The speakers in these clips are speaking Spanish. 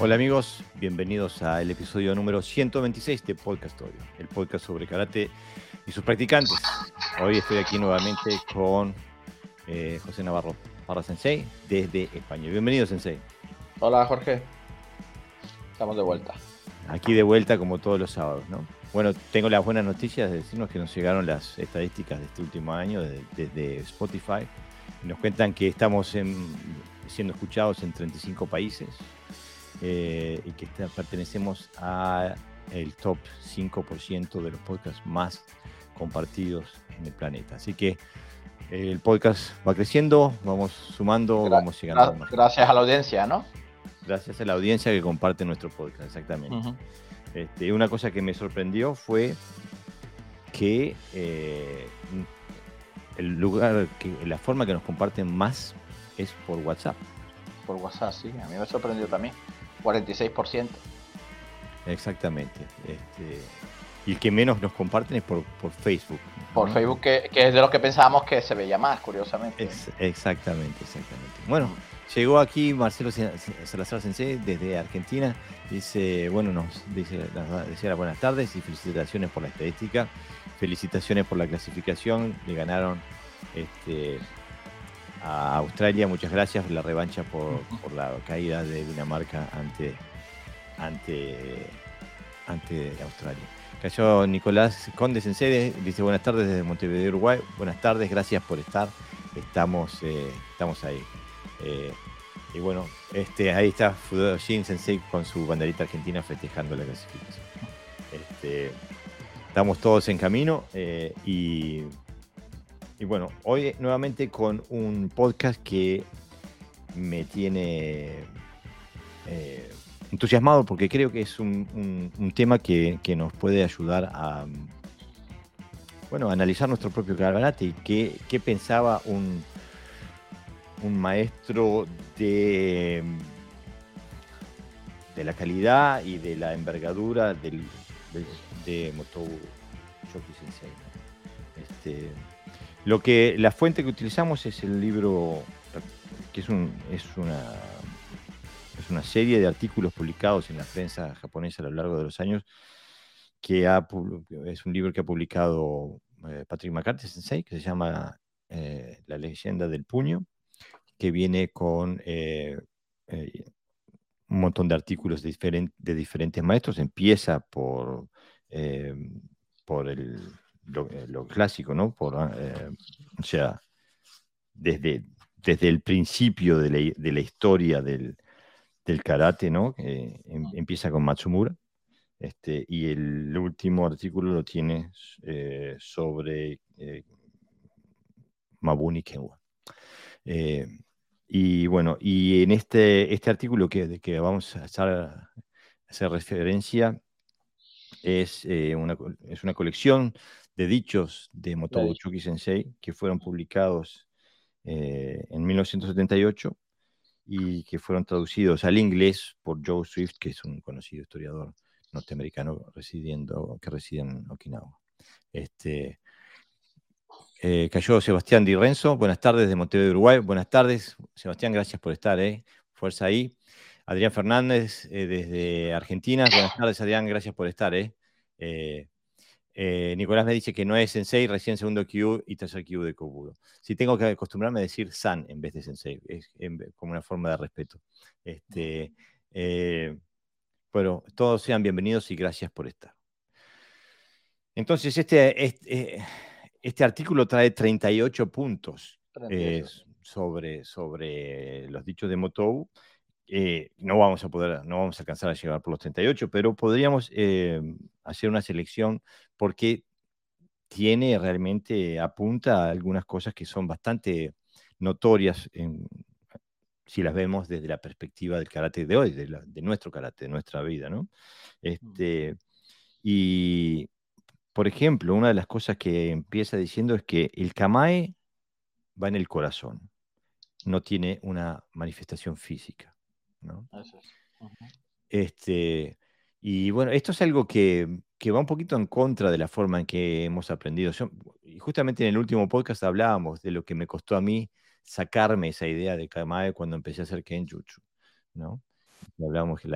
Hola amigos, bienvenidos al episodio número 126 de Podcast Audio, el podcast sobre karate y sus practicantes. Hoy estoy aquí nuevamente con eh, José Navarro Parra Sensei desde España. Bienvenido Sensei. Hola Jorge, estamos de vuelta. Aquí de vuelta como todos los sábados, ¿no? Bueno, tengo las buenas noticias de decirnos que nos llegaron las estadísticas de este último año desde Spotify. Nos cuentan que estamos siendo escuchados en 35 países, eh, y que pertenecemos a el top 5% de los podcasts más compartidos en el planeta. Así que eh, el podcast va creciendo, vamos sumando, vamos llegando. más. Gracias a la audiencia, ¿no? Gracias a la audiencia que comparte nuestro podcast, exactamente. Este, una cosa que me sorprendió fue que eh, el lugar, que la forma que nos comparten más es por WhatsApp. Por WhatsApp, sí, a mí me sorprendió también. 46%. Exactamente. Este, y el que menos nos comparten es por, Facebook. Por Facebook, que, es de lo que pensábamos que se veía más, curiosamente. exactamente, exactamente. Bueno, llegó aquí Marcelo Salazar Sensei desde Argentina. Dice, bueno, nos dice, decía buenas tardes y felicitaciones por la estadística. Felicitaciones por la clasificación. Le ganaron este, a Australia. Muchas gracias por la revancha por, la caída de Dinamarca ante, ante, ante Australia. Cayó Nicolás Conde Sensede, dice buenas tardes desde Montevideo, Uruguay. Buenas tardes, gracias por estar. Estamos, eh, estamos ahí. Eh, y bueno, este, ahí está Fudoshin Sensei con su banderita argentina festejando la clasificación. Este, estamos todos en camino eh, y y bueno, hoy nuevamente con un podcast que me tiene eh, entusiasmado porque creo que es un, tema que, nos puede ayudar a bueno, analizar nuestro propio karate y qué, pensaba un, un maestro de, de la calidad y de la envergadura del, de, Motou Shoki Sensei. Este, lo que, la fuente que utilizamos es el libro, que es, un, es, una, es una serie de artículos publicados en la prensa japonesa a lo largo de los años, que es un libro que ha publicado eh, Patrick McCarthy Sensei, que se llama eh, La leyenda del puño, que viene con eh, un montón de artículos de, de, diferentes maestros. Empieza por, por el eh, lo, clásico, ¿no? Por, ah, eh, o sea, desde, desde el principio de la, historia del, karate, ¿no? Em, empieza con Matsumura. Este, y el último artículo lo tiene eh, sobre Mabuni Kenwa. y bueno, y en este, este artículo que, que vamos a hacer referencia es, una, es una colección de dichos de Motobu Chuki Sensei que fueron publicados eh, en 1978 y que fueron traducidos al inglés por Joe Swift, que es un conocido historiador norteamericano residiendo, que reside en Okinawa. Este, eh, cayó Sebastián Di Renzo, buenas tardes de Montevideo, Uruguay. Buenas tardes, Sebastián, gracias por estar, eh. fuerza ahí. Adrián Fernández desde Argentina, buenas tardes, Adrián, gracias por estar. Eh. Eh, Nicolás me dice que no es sensei, recién segundo Q y tercer Q de Kobudo. Si tengo que acostumbrarme a decir san en vez de sensei, es como una forma de respeto. Este, eh, bueno, todos sean bienvenidos y gracias por estar. Entonces, este, este, este artículo trae 38 puntos sobre, sobre los dichos de Motou. no vamos a poder, no vamos a alcanzar a llegar por los 38, pero podríamos hacer una selección porque tiene realmente, apunta a algunas cosas que son bastante notorias si las vemos desde la perspectiva del karate de hoy, de, nuestro karate, de nuestra vida, ¿no? Mm. Este, y, por ejemplo, una de las cosas que empieza diciendo es que el kamae va en el corazón, no tiene una manifestación física, ¿no? Este, y bueno, esto es algo que, va un poquito en contra de la forma en que hemos aprendido. y justamente en el último podcast hablábamos de lo que me costó a mí sacarme esa idea de Kamae cuando empecé a hacer Kenjutsu, ¿no? Hablamos de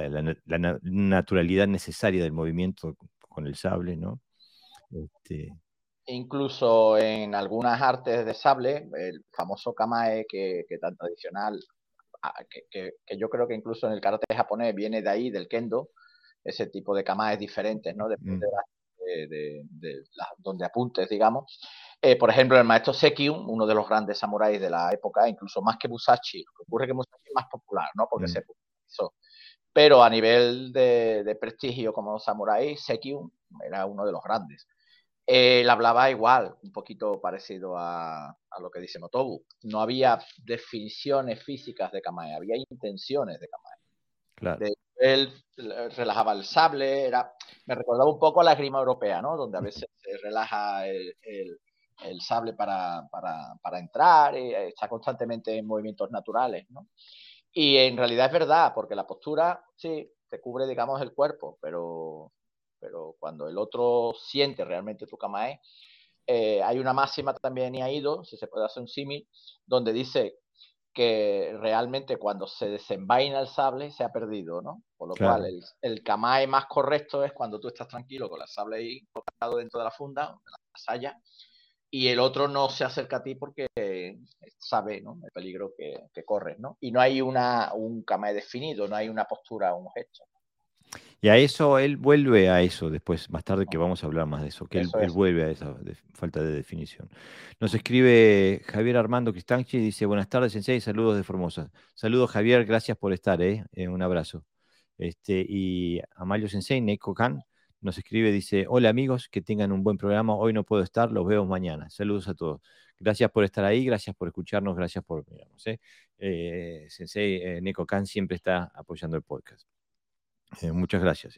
la, naturalidad necesaria del movimiento con el sable, ¿no? Este... Incluso en algunas artes de sable, el famoso kamae que, que tan tradicional, que, que, yo creo que incluso en el karate japonés viene de ahí, del kendo, ese tipo de kamaes diferentes, ¿no? Mm. De, de, de, donde apuntes, digamos. Eh, por ejemplo, el maestro Sekiun, uno de los grandes samuráis de la época, incluso más que Musashi, ocurre que Musashi es más popular, ¿no? Porque mm. se popularizó. Pero a nivel de, prestigio como samurái, Sekiun era uno de los grandes. Él hablaba igual, un poquito parecido a, a, lo que dice Motobu. No había definiciones físicas de Kamae, había intenciones de Kamae. Claro. Él relajaba el sable, era, me recordaba un poco a la esgrima europea, ¿no? Donde a veces se relaja el, el, el sable para, para, para entrar, y está constantemente en movimientos naturales, ¿no? Y en realidad es verdad, porque la postura, sí, te cubre, digamos, el cuerpo, pero, pero cuando el otro siente realmente tu kamae, eh, hay una máxima también y ha ido, si se puede hacer un símil, donde dice que realmente cuando se desenvaina el sable se ha perdido, ¿no? Por lo cual el, el kamae más correcto es cuando tú estás tranquilo con el sable ahí colocado dentro de la funda, de la saya, y el otro no se acerca a ti porque sabe ¿no? el peligro que, que corres, ¿no? Y no hay una, un kamae definido, no hay una postura, un gesto. Y a eso él vuelve a eso después, más tarde que vamos a hablar más de eso, que él, vuelve a esa falta de definición. Nos escribe Javier Armando Cristanchi y dice, buenas tardes, Sensei, saludos de Formosa. Saludos, Javier, gracias por estar, ¿eh? eh un abrazo. Este, y Amalio Sensei, Neko Kan, nos escribe, dice, hola amigos, que tengan un buen programa, hoy no puedo estar, los veo mañana. Saludos a todos. Gracias por estar ahí, gracias por escucharnos, gracias por mirarnos. ¿eh? Eh, Sensei eh, Neko Kan siempre está apoyando el podcast. Muchas gracias.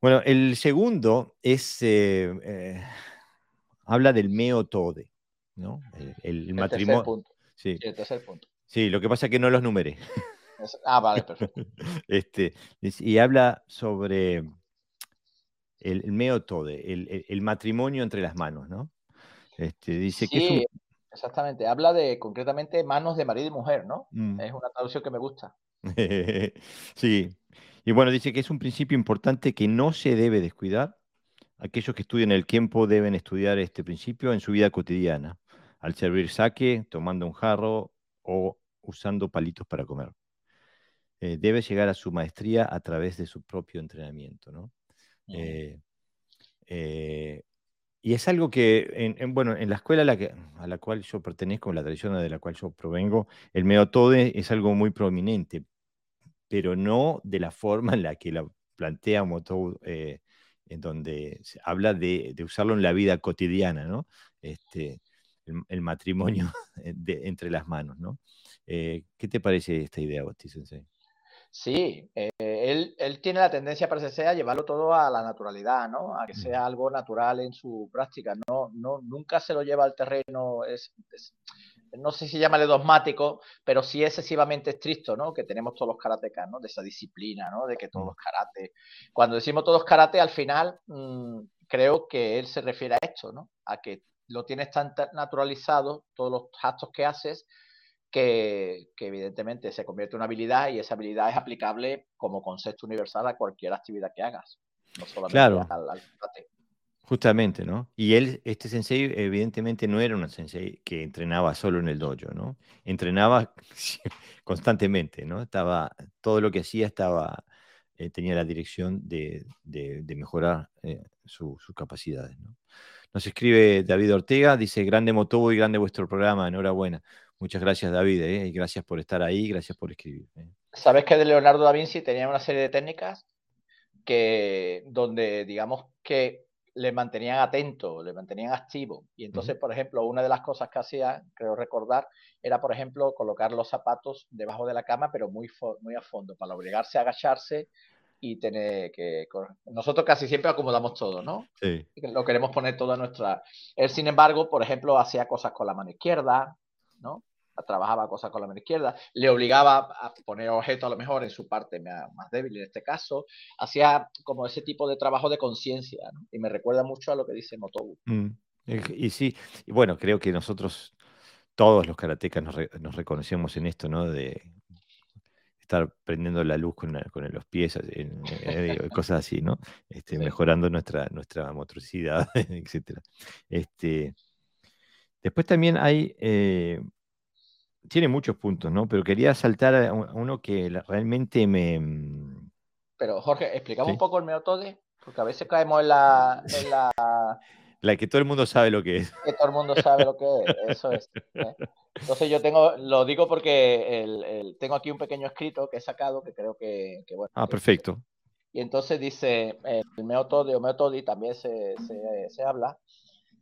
Bueno, el segundo es, habla del meo tode, ¿no? El, matrimonio. Sí. el tercer punto. Sí, lo que pasa es que no los numeré. Ah, vale, perfecto. Este, y habla sobre el, el el, matrimonio entre las manos, ¿no? Este, dice que exactamente. Habla de concretamente manos de marido y mujer, ¿no? Mm. Es una traducción que me gusta. sí. Y bueno, dice que es un principio importante que no se debe descuidar. Aquellos que estudian el tiempo deben estudiar este principio en su vida cotidiana, al servir saque, tomando un jarro o usando palitos para comer. Eh, debe llegar a su maestría a través de su propio entrenamiento, ¿no? Eh, eh, y es algo que, en, bueno, en la escuela a la, que, a la cual yo pertenezco, en la tradición de la cual yo provengo, el meotode es algo muy prominente, pero no de la forma en la que la plantea Moto, eh, en donde se habla de, usarlo en la vida cotidiana, ¿no? Este, el, matrimonio entre las manos, ¿no? ¿Qué te parece esta idea, Basti Sensei? Sí, eh, él, él, tiene la tendencia, parece a llevarlo todo a la naturalidad, ¿no? A que sea algo natural en su práctica. No, no, nunca se lo lleva al terreno, es, no sé si llamarle dogmático, pero sí excesivamente estricto, ¿no? Que tenemos todos los karatecas, ¿no? De esa disciplina, ¿no? De que todos los karate. Cuando decimos todos karate, al final mm, creo que él se refiere a esto, ¿no? A que lo tienes tan naturalizado, todos los actos que haces, que, evidentemente se convierte en una habilidad y esa habilidad es aplicable como concepto universal a cualquier actividad que hagas, no solamente claro. al, Justamente, ¿no? Y él, este sensei, evidentemente no era un sensei que entrenaba solo en el dojo, ¿no? Entrenaba constantemente, ¿no? Estaba, todo lo que hacía estaba, eh, tenía la dirección de, mejorar eh, sus capacidades, ¿no? Nos escribe David Ortega, dice, grande Motobo y grande vuestro programa, enhorabuena. Muchas gracias, David, ¿eh? y gracias por estar ahí, gracias por escribir. ¿eh? Sabes que de Leonardo da Vinci tenía una serie de técnicas que donde digamos que le mantenían atento, le mantenían activo. Y entonces, por ejemplo, una de las cosas que hacía, creo recordar, era, por ejemplo, colocar los zapatos debajo de la cama, pero muy, muy a fondo, para obligarse a agacharse y tener que... Nosotros casi siempre acomodamos todo, ¿no? Sí. Lo queremos poner todo a nuestra... Él, sin embargo, por ejemplo, hacía cosas con la mano izquierda, ¿no? Trabajaba cosas con la mano izquierda, le obligaba a poner objetos a lo mejor en su parte más débil en este caso, hacía como ese tipo de trabajo de conciencia y me recuerda mucho a lo que dice Motobu. Mm, y, sí, y bueno, creo que nosotros, todos los karatecas nos, reconocemos en esto, ¿no? De estar prendiendo la luz con, los pies, cosas así, ¿no? Este, mejorando nuestra, nuestra motricidad, etc. Este, después también hay, eh, tiene muchos puntos, ¿no? Pero quería saltar a uno que realmente me... Mm, Pero Jorge, explicamos un poco el meotode, porque a veces caemos en la, la que todo el mundo sabe lo que es. Que todo el mundo sabe lo que es, eso es. ¿eh? Entonces yo tengo, lo digo porque el, tengo aquí un pequeño escrito que he sacado que creo que, bueno. Ah, perfecto. Y entonces dice, el meotode o meotodi también se, habla,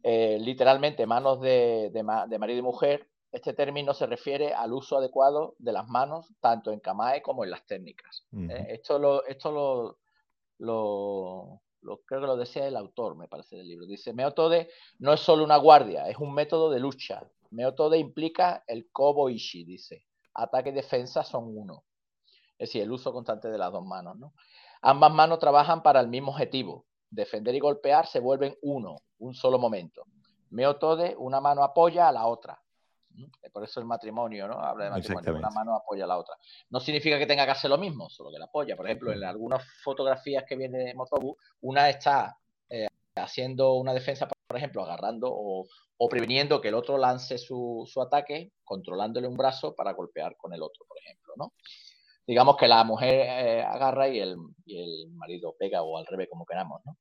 eh, literalmente manos de, de, marido y mujer, este término se refiere al uso adecuado de las manos, tanto en Kamae como en las técnicas. ¿eh? Esto, lo, esto lo, lo, creo que lo decía el autor, me parece, del libro. Dice, Meotode no es solo una guardia, es un método de lucha. Meotode implica el kobo ishi, dice. Ataque y defensa son uno. Es decir, el uso constante de las dos manos. ¿no? Ambas manos trabajan para el mismo objetivo. Defender y golpear se vuelven uno, un solo momento. Meotode, una mano apoya a la otra. Por eso el matrimonio, ¿no? Habla de matrimonio, una mano apoya a la otra. No significa que tenga que hacer lo mismo, solo que la apoya. Por ejemplo, en algunas fotografías que viene de Motobu, una está eh, haciendo una defensa, por ejemplo, agarrando o, previniendo que el otro lance su, ataque, controlándole un brazo para golpear con el otro, por ejemplo, ¿no? Digamos que la mujer eh, agarra y el, marido pega o al revés, como queramos, ¿no?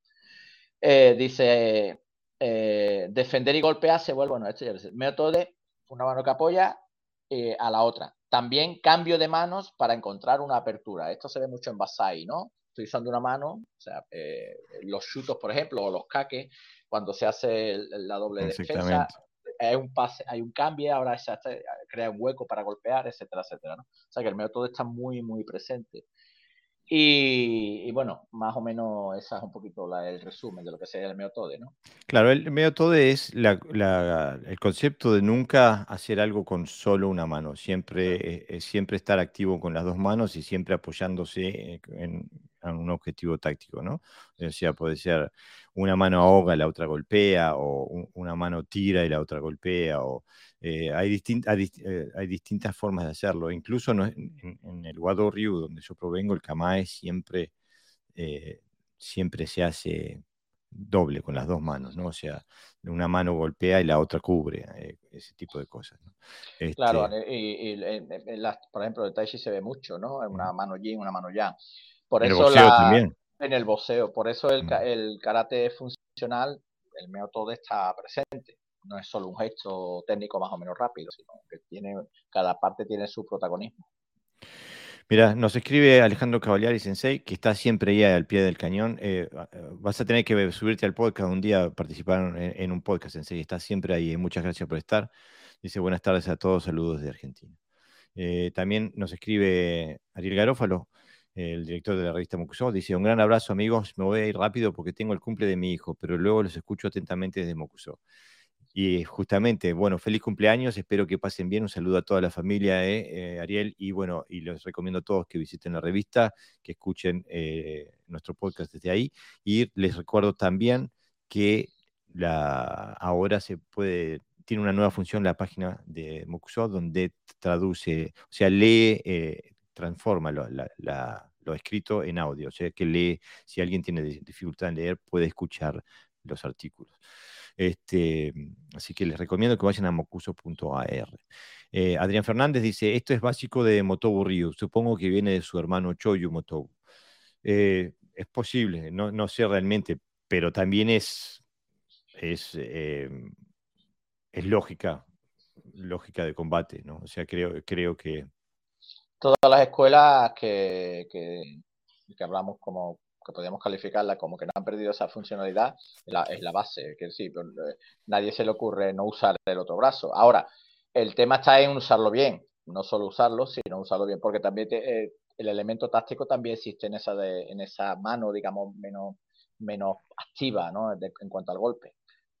Eh, dice, defender y golpear se vuelve, bueno, esto ya es método de una mano que apoya eh, a la otra. También cambio de manos para encontrar una apertura. Esto se ve mucho en Basai, ¿no? Estoy usando una mano, o sea, eh, los chutos, por ejemplo, o los caques, cuando se hace la doble defensa, hay un pase, hay un cambio, ahora se crea un hueco para golpear, etcétera, etcétera. ¿no? O sea que el método está muy, muy presente. Y, bueno, más o menos esa es un poquito el resumen de lo que sería el meotode, ¿no? Claro, el meotode es el concepto de nunca hacer algo con solo una mano, siempre, eh, siempre estar activo con las dos manos y siempre apoyándose en, un objetivo táctico, ¿no? O sea, puede ser una mano ahoga, la otra golpea, o una mano tira y la otra golpea, o eh, hay, eh, hay, distintas formas de hacerlo. Incluso en, el Wado Ryu, donde yo provengo, el Kamae siempre, eh, siempre se hace doble con las dos manos, ¿no? O sea, una mano golpea y la otra cubre, ese tipo de cosas. Claro, este y, por ejemplo, el Taishi se ve mucho, ¿no? Una mano yin, una mano yang. Por en eso el también. En el boxeo, por eso el, el karate funcional, el método está presente no es solo un gesto técnico más o menos rápido, sino que tiene, cada parte tiene su protagonismo. Mira, nos escribe Alejandro Cavaliari Sensei, que está siempre ahí al pie del cañón. Eh, vas a tener que subirte al podcast un día, participar en, un podcast, Sensei. Está siempre ahí. Muchas gracias por estar. Dice buenas tardes a todos, saludos de Argentina. Eh, también nos escribe Ariel Garófalo, el director de la revista Mocuso. Dice, un gran abrazo amigos, me voy a ir rápido porque tengo el cumple de mi hijo, pero luego los escucho atentamente desde Mocuso. Y justamente, bueno, feliz cumpleaños, espero que pasen bien, un saludo a toda la familia, eh, eh, Ariel, y bueno, y les recomiendo a todos que visiten la revista, que escuchen eh, nuestro podcast desde ahí, y les recuerdo también que la, ahora se puede, tiene una nueva función la página de Mokuso, donde traduce, o sea, lee, transforma lo, lo escrito en audio, o sea, que lee, si alguien tiene dificultad en leer, puede escuchar los artículos. Este, así que les recomiendo que vayan a mocuso.ar. Eh, Adrián Fernández dice, esto es básico de Motobu Ryu, supongo que viene de su hermano Choyu Motobu. Eh, es posible, no, sé realmente, pero también es, em, es lógica, lógica de combate, ¿no? O sea, creo, creo que... Todas las escuelas que, que, que hablamos como que podríamos calificarla como que no han perdido esa funcionalidad, es la, base. Que sí, pero, eh, nadie se le ocurre no usar el otro brazo. Ahora, el tema está en usarlo bien, no solo usarlo, sino usarlo bien, porque también eh, el elemento táctico también existe en esa, de, en esa mano, digamos, menos, menos activa ¿no? en cuanto al golpe.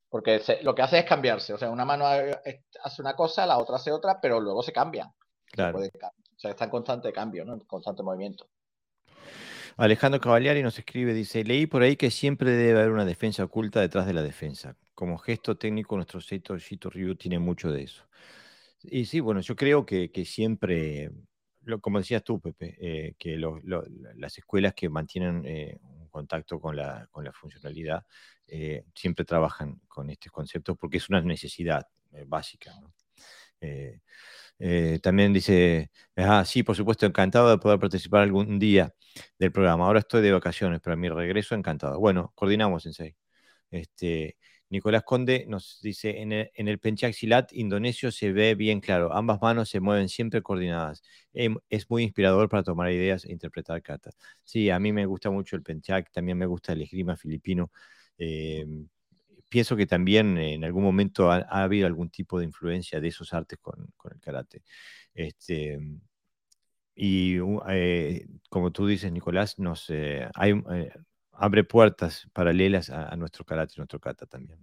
Porque lo que hace es cambiarse. O sea, una mano hace una cosa, la otra hace otra, pero luego se cambian. Claro. o sea, está en constante cambio, ¿no? en constante movimiento. Alejandro Cavaliari nos escribe, dice, leí por ahí que siempre debe haber una defensa oculta detrás de la defensa. Como gesto técnico, nuestro Seito Shito Ryu tiene mucho de eso. Y sí, bueno, yo creo que, siempre, como decías tú, Pepe, eh, que las escuelas que mantienen eh, un contacto con la, con la funcionalidad siempre trabajan con estos conceptos porque es una necesidad básica. También dice, ah, sí, por supuesto, encantado de poder participar algún día del programa. Ahora estoy de vacaciones, pero a mi regreso encantado. Bueno, coordinamos, Sensei. Este, Nicolás Conde nos dice, en el, en el Penchaxilat indonesio se ve bien claro, ambas manos se mueven siempre coordinadas. Em, es muy inspirador para tomar ideas e interpretar cartas. Sí, a mí me gusta mucho el Penchak, también me gusta el esgrima filipino. Em, pienso que también en algún momento ha, habido algún tipo de influencia de esos artes con, el karate. Este, y eh, como tú dices, Nicolás, nos, eh, eh, abre puertas paralelas a, nuestro karate y nuestro kata también.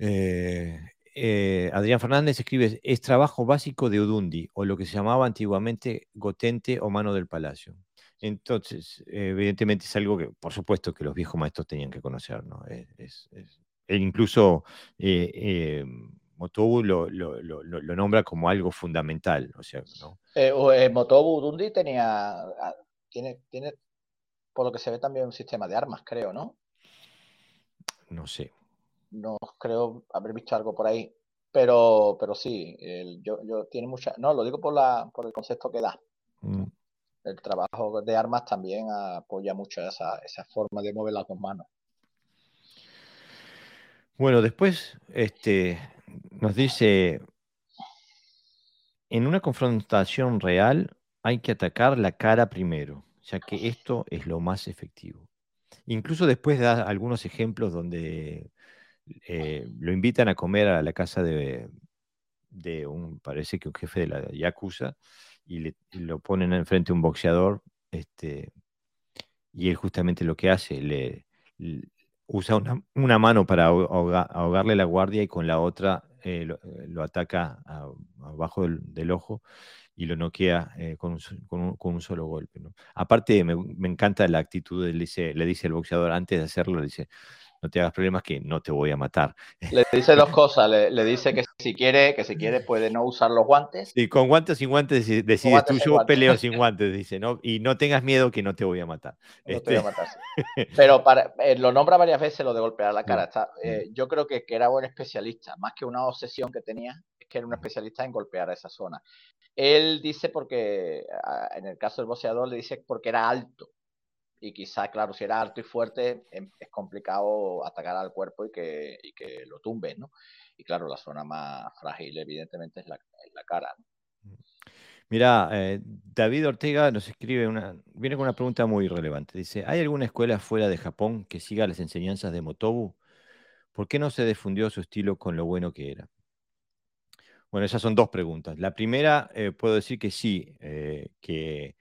Eh, eh, Adrián Fernández escribe, es trabajo básico de Udundi, o lo que se llamaba antiguamente gotente o mano del palacio. Entonces, evidentemente es algo que, por supuesto, que los viejos maestros tenían que conocer, ¿no? Es, e incluso eh, Motobu lo, nombra como algo fundamental, o sea, ¿no? Motobu Udundi tenía, ah, tiene, tiene por lo que se ve también un sistema de armas, creo, ¿no? No sé. No creo haber visto algo por ahí. Pero, pero sí, yo, tiene mucha. No, lo digo por la, por el concepto que da. Mm. El trabajo de armas también apoya mucho esa, forma de mover las dos manos. Bueno, después este, nos dice, en una confrontación real hay que atacar la cara primero ya que esto es lo más efectivo. Incluso después da algunos ejemplos donde eh, lo invitan a comer a la casa de, un, parece que un jefe de la Yakuza, y, le, lo ponen enfrente a un boxeador, este, y él justamente lo que hace, le, usa una, mano para ahogarle la guardia y con la otra eh, lo, ataca abajo del, ojo y lo noquea eh, con, un, con, un, solo golpe. Aparte, me, me, encanta la actitud, le dice, le dice el boxeador antes de hacerlo, le dice, no te hagas problemas que no te voy a matar. Le dice dos cosas, le, dice que si quiere, que si quiere puede no usar los guantes. Sí, con guantes sin guantes decides tú, yo peleo sin guantes, dice, ¿no? Y no tengas miedo que no te voy a matar. No te voy a este matar, Pero para, eh, lo nombra varias veces lo de golpear la cara. Eh, yo creo que, que era buen especialista, más que una obsesión que tenía, es que era un especialista en golpear a esa zona. Él dice porque, en el caso del boxeador, le dice porque era alto y quizá, claro, si era alto y fuerte, em, es complicado atacar al cuerpo y que, que lo tumbe, ¿no? Y claro, la zona más frágil, evidentemente, es la, cara. Mira, eh, David Ortega nos escribe una, viene con una pregunta muy relevante. Dice, ¿hay alguna escuela fuera de Japón que siga las enseñanzas de Motobu? ¿Por qué no se difundió su estilo con lo bueno que era? Bueno, esas son dos preguntas. La primera, eh, puedo decir que sí, eh, que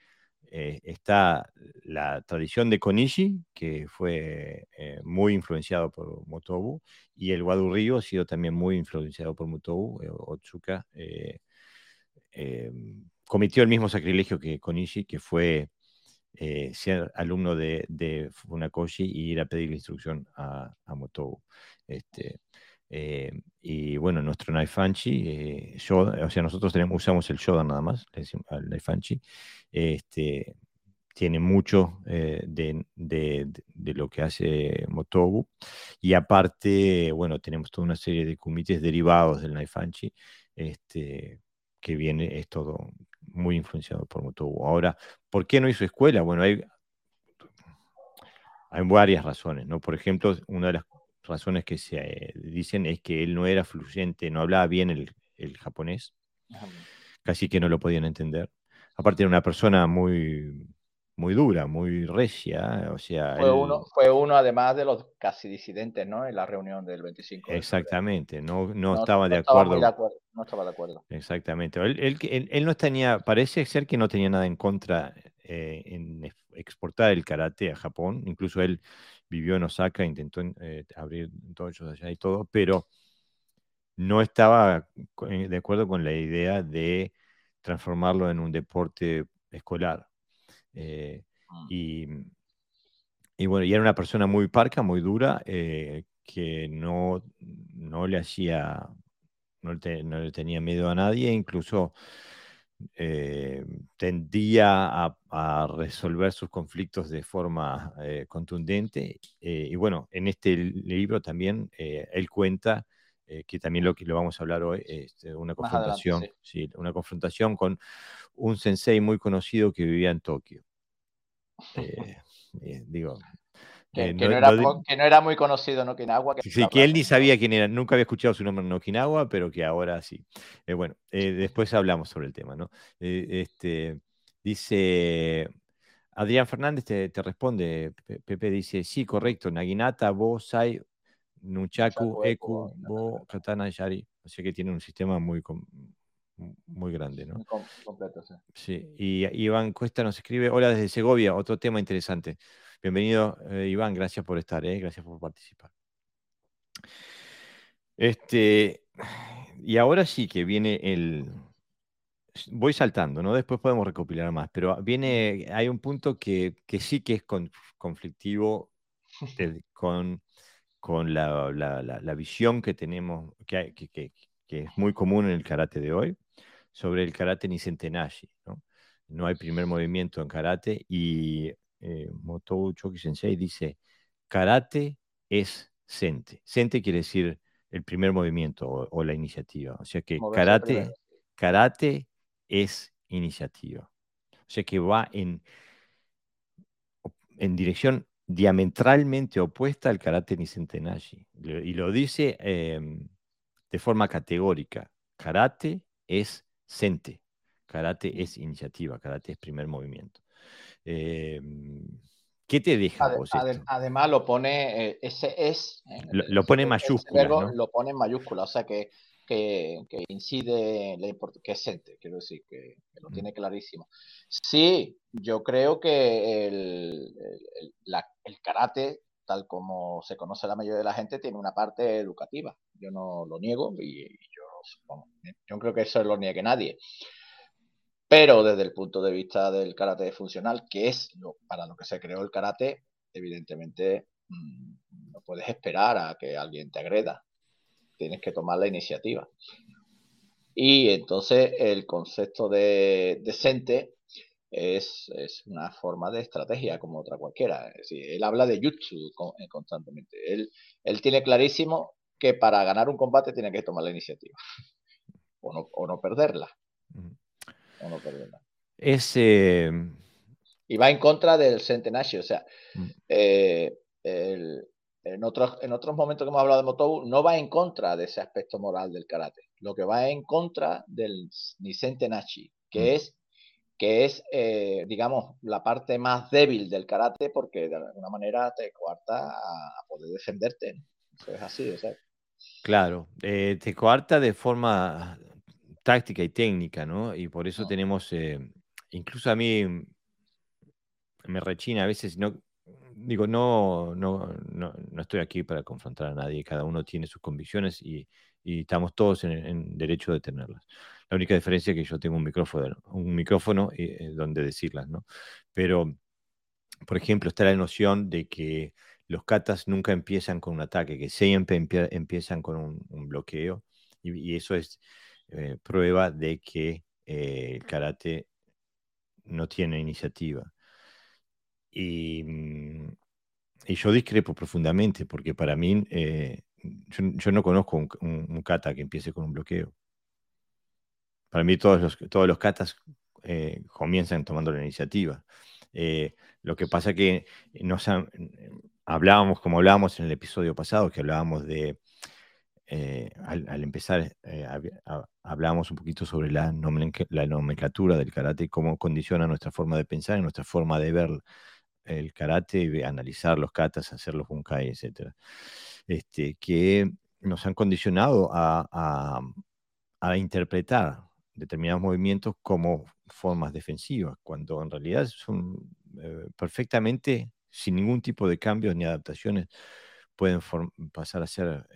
eh, está la tradición de Konishi, que fue eh, muy influenciado por Motobu, y el Wadu ha sido también muy influenciado por Motobu. Eh, Otsuka cometió el mismo sacrilegio que Konishi, que fue ser alumno de, Funakoshi y ir a pedir instrucción a, a Motobu. Este, y bueno, nuestro Naifanchi, o sea, nosotros tenemos, usamos el Shodan nada más, le decimos al Naifanchi, este, tiene mucho eh, de, lo que hace Motobu. Y aparte, bueno, tenemos toda una serie de comités derivados del Naifanchi, este, que viene, es todo muy influenciado por Motobu. Ahora, ¿por qué no hizo escuela? Bueno, hay, hay varias razones, ¿no? Por ejemplo, una de las razones que se eh, dicen es que él no era fluyente, no hablaba bien el, el japonés, casi que no lo podían entender aparte era una persona muy, muy dura, muy recia, o sea... Fue, uno, fue uno además de los casi disidentes, ¿no? En la reunión del 25. Exactamente, no, no, estaba de acuerdo. No estaba de acuerdo. Exactamente. Él, él, no tenía, parece ser que no tenía nada en contra eh, en exportar el karate a Japón, incluso él vivió en Osaka, intentó eh, abrir todos allá y todo, pero no estaba de acuerdo con la idea de transformarlo en un deporte escolar. Eh, ah. y, bueno, y era una persona muy parca, muy dura, eh, que no, no le hacía, no le, tenía miedo a nadie, incluso eh, tendía a, resolver sus conflictos de forma eh, contundente. Eh, y bueno, en este libro también él cuenta que también lo que lo vamos a hablar hoy es una confrontación, sí. una confrontación con un sensei muy conocido que vivía en Tokio. digo, que, no, era, muy conocido en Okinawa. Que sí, que él ni sabía quién era, nunca había escuchado su nombre en Okinawa, pero que ahora sí. Eh, bueno, eh, después hablamos sobre el tema, ¿no? Eh, este, dice, Adrián Fernández te, responde, Pepe dice, sí, correcto, Naginata, Bo, Sai, Nunchaku, Eku, Bo, Katana, Yari. O sea que tiene un sistema muy, muy grande, ¿no? Muy completo, sí. Sí, y Iván Cuesta nos escribe, hola desde Segovia, otro tema interesante. Bienvenido, eh, Iván, gracias por estar, eh, gracias por participar. Este, y ahora sí que viene el. Voy saltando, ¿no? Después podemos recopilar más, pero viene, hay un punto que, sí que es conflictivo con, con la, visión que tenemos, que, que, es muy común en el karate de hoy, sobre el karate Nisentenashi, ¿no? No hay primer movimiento en karate y eh, Motou Choki Sensei dice, karate es sente. Sente quiere decir el primer movimiento o, la iniciativa. O sea que karate, karate es iniciativa. O sea que va en, en dirección diametralmente opuesta al karate Nisentenashi. Y lo dice em, de forma categórica. Karate es sente. Karate es iniciativa. Karate es primer movimiento. Em, ¿Qué te deja vos Además lo pone, eh, ese es... Eh, lo, pone en mayúscula. Lo pone en mayúscula, o sea que, que, incide, que es ente, quiero decir, que, lo mm. tiene clarísimo. Sí, yo creo que el, el, karate, tal como se conoce la mayoría de la gente, tiene una parte educativa. Yo no lo niego y, yo, yo creo que eso lo niegue nadie. Pero desde el punto de vista del karate funcional, que es para lo que se creó el karate, evidentemente mm, no puedes esperar a que alguien te agreda. Tienes que tomar la iniciativa. Y entonces el concepto de decente es, una forma de estrategia como otra cualquiera. Él habla de jutsu eh, constantemente. Él, tiene clarísimo que para ganar un combate tiene que tomar la iniciativa o no perderla. Ese... Y va en contra del Centenario, o sea, mm. eh, en, otros, en otros momentos que hemos hablado de Motobu, no va en contra de ese aspecto moral del karate. Lo que va en contra del Nisente Nashi, que mm. es, que es eh, digamos, la parte más débil del karate porque de alguna manera te coarta a, poder defenderte. Eso es así. Claro, eh, te coarta de forma táctica y técnica, ¿no? Y por eso tenemos, eh, incluso a mí me rechina a veces, no, digo, no, no, no, estoy aquí para confrontar a nadie, cada uno tiene sus convicciones y, estamos todos en, derecho de tenerlas. La única diferencia es que yo tengo un micrófono, un micrófono eh, donde decirlas, ¿no? Pero, por ejemplo, está la noción de que los katas nunca empiezan con un ataque, que siempre empiezan con un, bloqueo, y, eso es eh, prueba de que eh, el karate no tiene iniciativa. Y, mm, y, yo discrepo profundamente porque para mí eh, yo, no conozco un, kata que empiece con un bloqueo. Para mí todos los, todos los katas comienzan tomando la iniciativa. lo que pasa que nos hablábamos, como hablábamos en el episodio pasado, que hablábamos de eh, al, empezar, eh, hablamos un poquito sobre la, nomenclatura del karate, cómo condiciona nuestra forma de pensar nuestra forma de ver el karate, y analizar los katas, hacer los bunkai, etc. Este, que nos han condicionado a, interpretar determinados movimientos como formas defensivas, cuando en realidad son eh, perfectamente, sin ningún tipo de cambios ni adaptaciones, pueden pasar a ser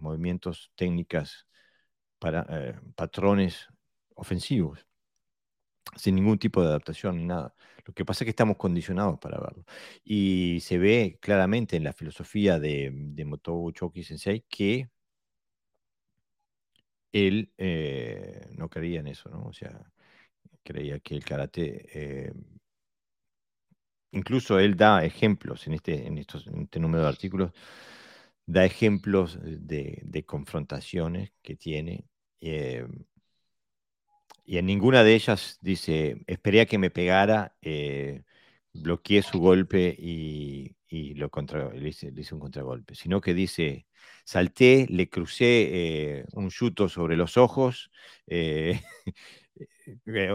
movimientos, técnicas, para, eh, patrones ofensivos, sin ningún tipo de adaptación ni nada. Lo que pasa es que estamos condicionados para verlo. Y se ve claramente en la filosofía de, de Motobu Choki Sensei que él eh, no creía en eso, ¿no? O sea, creía que el karate, eh, incluso él da ejemplos en este, en, estos, este número de artículos, da ejemplos de, confrontaciones que tiene. Eh, y en ninguna de ellas dice, esperé a que me pegara, eh, bloqueé su golpe y, lo contra, le, hice, un contragolpe, sino que dice, salté, le crucé un chuto sobre los ojos,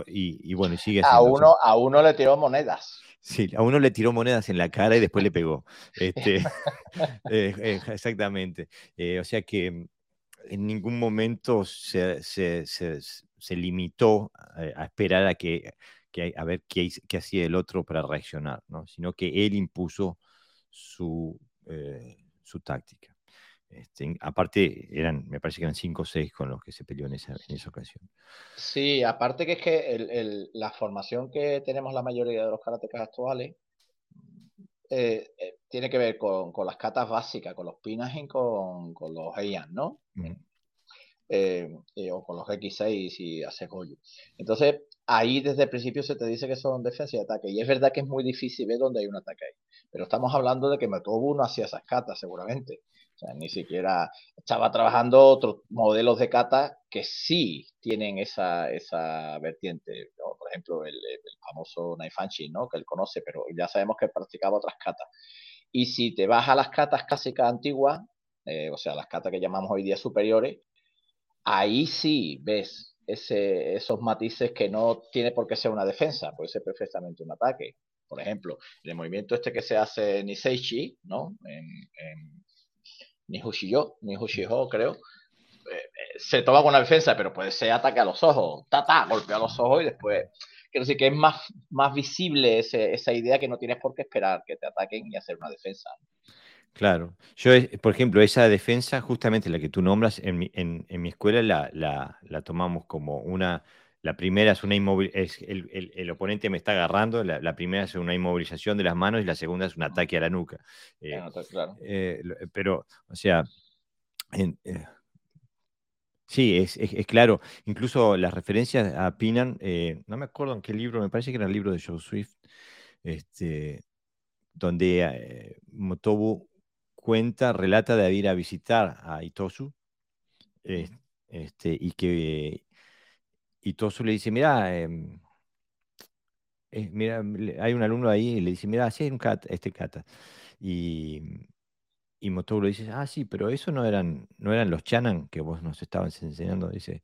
y, bueno, sigue A uno, a uno le tiró monedas. Sí, a uno le tiró monedas en la cara y después le pegó. Este, eh, eh, exactamente. Eh, o sea que mm, en ningún momento se, limitó a, esperar a, que, a ver qué, qué, hacía el otro para reaccionar, ¿no? sino que él impuso su, su táctica. Este, aparte, eran, me parece que eran cinco o seis con los que se peleó en esa, en esa ocasión. Sí, aparte que es que la formación que tenemos la mayoría de los karatecas actuales eh, eh, tiene que ver con, las catas básicas, con los pinas y con, los Heian, ¿no? Eh, o con los X6 y Asegoyo. Entonces, ahí desde el principio se te dice que son defensa y ataque. Y es verdad que es muy difícil ver dónde hay un ataque ahí. Pero estamos hablando de que Metobu no hacía esas catas, seguramente. Ni siquiera estaba trabajando otros modelos de kata que sí tienen esa, esa vertiente. Por ejemplo, el, famoso Naifanchi, ¿no? Que él conoce, pero ya sabemos que practicaba otras katas. Y si te vas a las katas clásicas antiguas, eh, o sea, las katas que llamamos hoy día superiores, ahí sí ves ese, esos matices que no tiene por qué ser una defensa, puede ser perfectamente un ataque. Por ejemplo, el movimiento este que se hace en Niseichi, ¿no? en ni Hushiyo, ni Hushiho, creo, eh, eh, se toma con una defensa, pero puede ser ataque a los ojos, ta, ta, golpea los ojos y después. Quiero decir que es más, más visible esa idea que no tienes por qué esperar que te ataquen y hacer una defensa. Claro. Yo, por ejemplo, esa defensa, justamente la que tú nombras, en mi, en, mi escuela la, la, la, tomamos como una. La primera es una inmovil, es el, el, oponente me está agarrando, la, primera es una inmovilización de las manos y la segunda es un ataque a la nuca. Eh, claro. pero, o sea, Sí, es, claro. Incluso las referencias a Pinan, eh, no me acuerdo en qué libro, me parece que era el libro de Joe Swift, este, donde eh, Motobu cuenta, relata de ir a visitar a Itosu, este, y que Itosu le dice, mira, em, eh, mira, hay un alumno ahí y le dice, mira, sí hay un kata, este kata. Y, y Motobu le dice, ah, sí, pero eso no eran, no eran los chanan que vos nos estabas enseñando. Dice,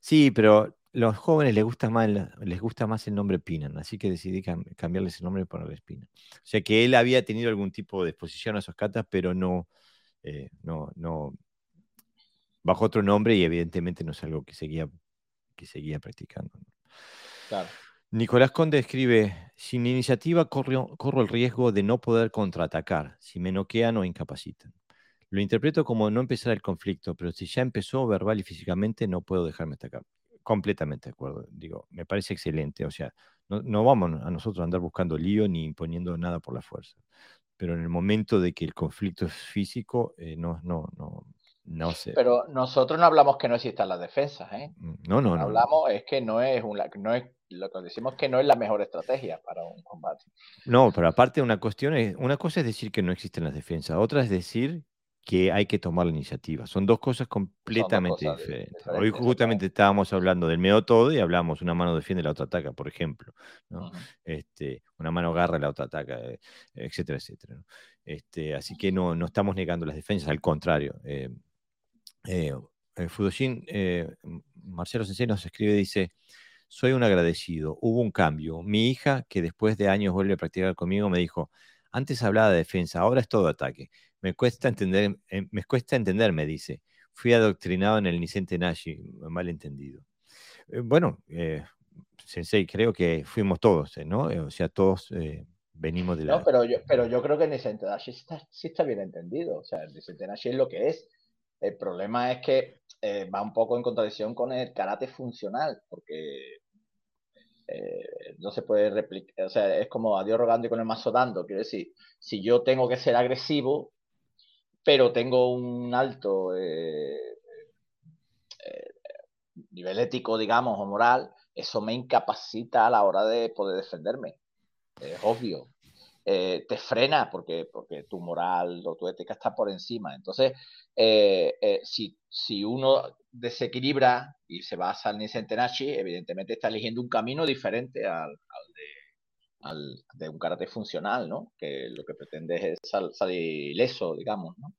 sí, pero los jóvenes les gusta más, les gusta más el nombre Pinan, así que decidí cambiarles el nombre y ponerles Pinan. O sea que él había tenido algún tipo de exposición a esos katas, pero no, eh, no, no, bajo otro nombre y evidentemente no es algo que seguía, que seguía practicando. Claro. Nicolás Conde escribe, sin iniciativa corro, corro, el riesgo de no poder contraatacar si me noquean o incapacitan. Lo interpreto como no empezar el conflicto, pero si ya empezó verbal y físicamente no puedo dejarme atacar. Completamente de acuerdo. Digo, me parece excelente. O sea, no, vamos a nosotros a andar buscando lío ni imponiendo nada por la fuerza. Pero en el momento de que el conflicto es físico, eh, no, no, no, no sé. Pero nosotros no hablamos que no existan las defensas, ¿eh? Mm, no, no, no. Hablamos es que no es, una, no es lo que decimos que no es la mejor estrategia para un combate. No, pero aparte una cuestión es, una cosa es decir que no existen las defensas, otra es decir que hay que tomar la iniciativa. Son dos cosas completamente diferentes. Hoy justamente estábamos hablando del medio todo y hablamos una mano defiende, la otra ataca, por ejemplo. este, una mano agarra, la otra ataca, eh, etcétera, etcétera. Este, así que no, no estamos negando las defensas, al contrario. Eh, eh, eh Fudoshin, Marcelo Sensei nos escribe, dice, soy un agradecido, hubo un cambio. Mi hija, que después de años vuelve a practicar conmigo, me dijo, antes hablaba de defensa, ahora es todo ataque. Me cuesta entender, eh, me cuesta entender, me dice. Fui adoctrinado en el Nicente Nashi, malentendido. Eh, bueno, eh, Sensei, creo que fuimos todos, ¿no? O sea, todos venimos de la... No, pero yo, pero yo creo que el Nicente Nashi sí está bien entendido. O sea, el Nicente Nashi es lo que es. El problema es que va un poco en contradicción con el karate funcional, porque eh, no se puede replicar, o sea, es como a Dios rogando y con el mazo dando, quiero decir, si yo tengo que ser agresivo, pero tengo un alto eh, eh, nivel ético, digamos, o moral, eso me incapacita a la hora de poder defenderme. Es obvio. Eh, te frena porque, porque tu moral o tu ética está por encima. Entonces, eh, eh, si, si, uno desequilibra y se basa en Nissan Tenashi, evidentemente está eligiendo un camino diferente al, de, un karate funcional, ¿no? Que lo que pretende es salir ileso, digamos, ¿no?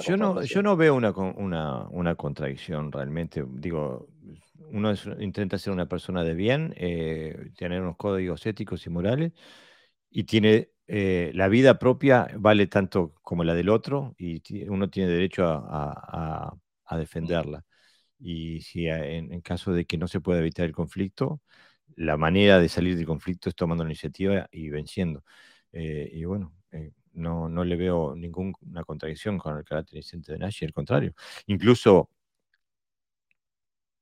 yo, no, yo no veo una, una, una, contradicción realmente. Digo, uno intenta ser una persona de bien, tener unos códigos éticos y morales, y tiene eh, la vida propia vale tanto como la del otro y uno tiene derecho a, defenderla. Y si en, caso de que no se pueda evitar el conflicto, la manera de salir del conflicto es tomando la iniciativa y venciendo. Eh, y bueno, eh, no, no, le veo ninguna contradicción con el carácter inocente de Nashi, al contrario. Incluso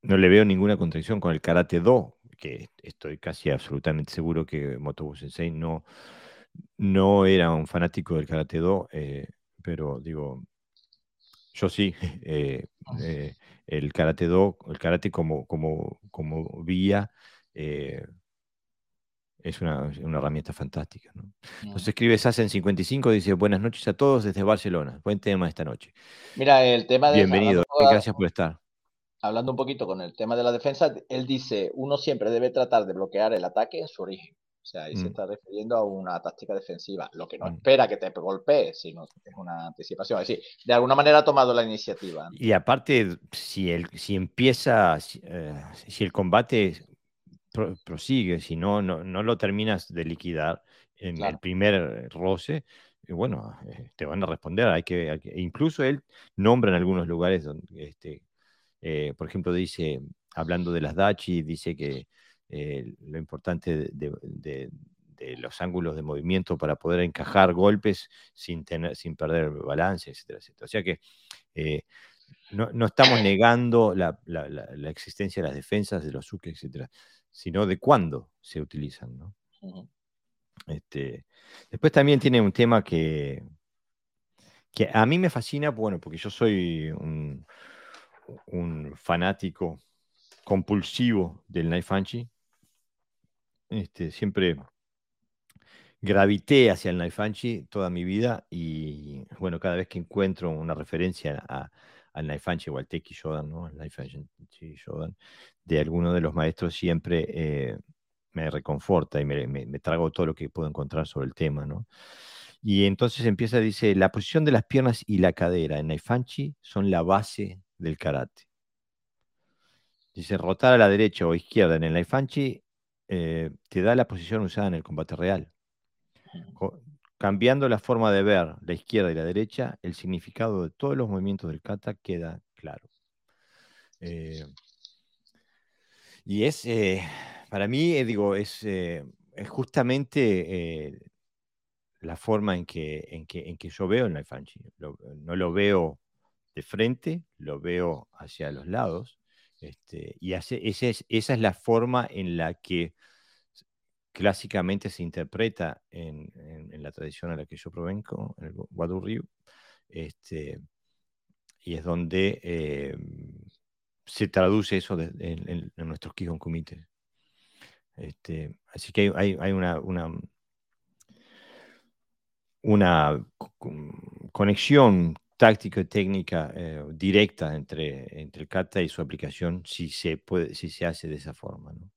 no le veo ninguna contradicción con el karate do, que estoy casi absolutamente seguro que Motobu Sensei no, no era un fanático del karate do, eh, pero digo, yo sí, eh, eh, el karate do, el karate como, como, como vía, es una, herramienta fantástica. ¿no? Nos escribe Sassen55, dice, buenas noches a todos desde Barcelona. Buen tema esta noche. Mira, el tema de... Bienvenido, gracias por estar hablando un poquito con el tema de la defensa, él dice, uno siempre debe tratar de bloquear el ataque en su origen. O sea, ahí se mm. está refiriendo a una táctica defensiva, lo que no mm. espera que te golpee, sino es una anticipación. Es decir, de alguna manera ha tomado la iniciativa. Y aparte, si, el, si empieza, si, eh, el combate prosigue, si no, no, no, lo terminas de liquidar en el primer roce, eh, bueno, eh, te van a responder. Hay que, incluso él nombra en algunos lugares donde, este, eh, por ejemplo, dice, hablando de las Dachi, dice que eh, lo importante de, los ángulos de movimiento para poder encajar golpes sin, tener, sin perder balance, etcétera, etcétera. O sea que eh, no, estamos negando la, existencia de las defensas de los suke, etcétera, sino de cuándo se utilizan. este, después también tiene un tema que, que a mí me fascina, bueno, porque yo soy un, un fanático compulsivo del Naifanchi. Este, siempre gravité hacia el Naifanchi toda mi vida y bueno, cada vez que encuentro una referencia al Naifanchi o al Teki Shodan, ¿no? El Naifanchi Shodan, de alguno de los maestros siempre eh, me reconforta y me, trago todo lo que puedo encontrar sobre el tema, ¿no? Y entonces empieza, dice, la posición de las piernas y la cadera en Naifanchi son la base del karate. Dice, rotar a la derecha o izquierda en el Naifanchi eh, te da la posición usada en el combate real. cambiando la forma de ver la izquierda y la derecha, el significado de todos los movimientos del kata queda claro. Eh, y es, eh, para mí, digo, es, justamente la forma en que, en, que, yo veo el Naifanchi. no lo veo de frente, lo veo hacia los lados, este, y hace, esa, es, esa es la forma en la que clásicamente se interpreta en, la tradición a la que yo provengo, en el Wadu Ryu, este, y es donde eh, se traduce eso en, nuestros Kumite. Este, así que hay, hay una, una, una conexión táctica y técnica eh, directa entre, entre el kata y su aplicación si se, si se hace de esa forma. ¿no?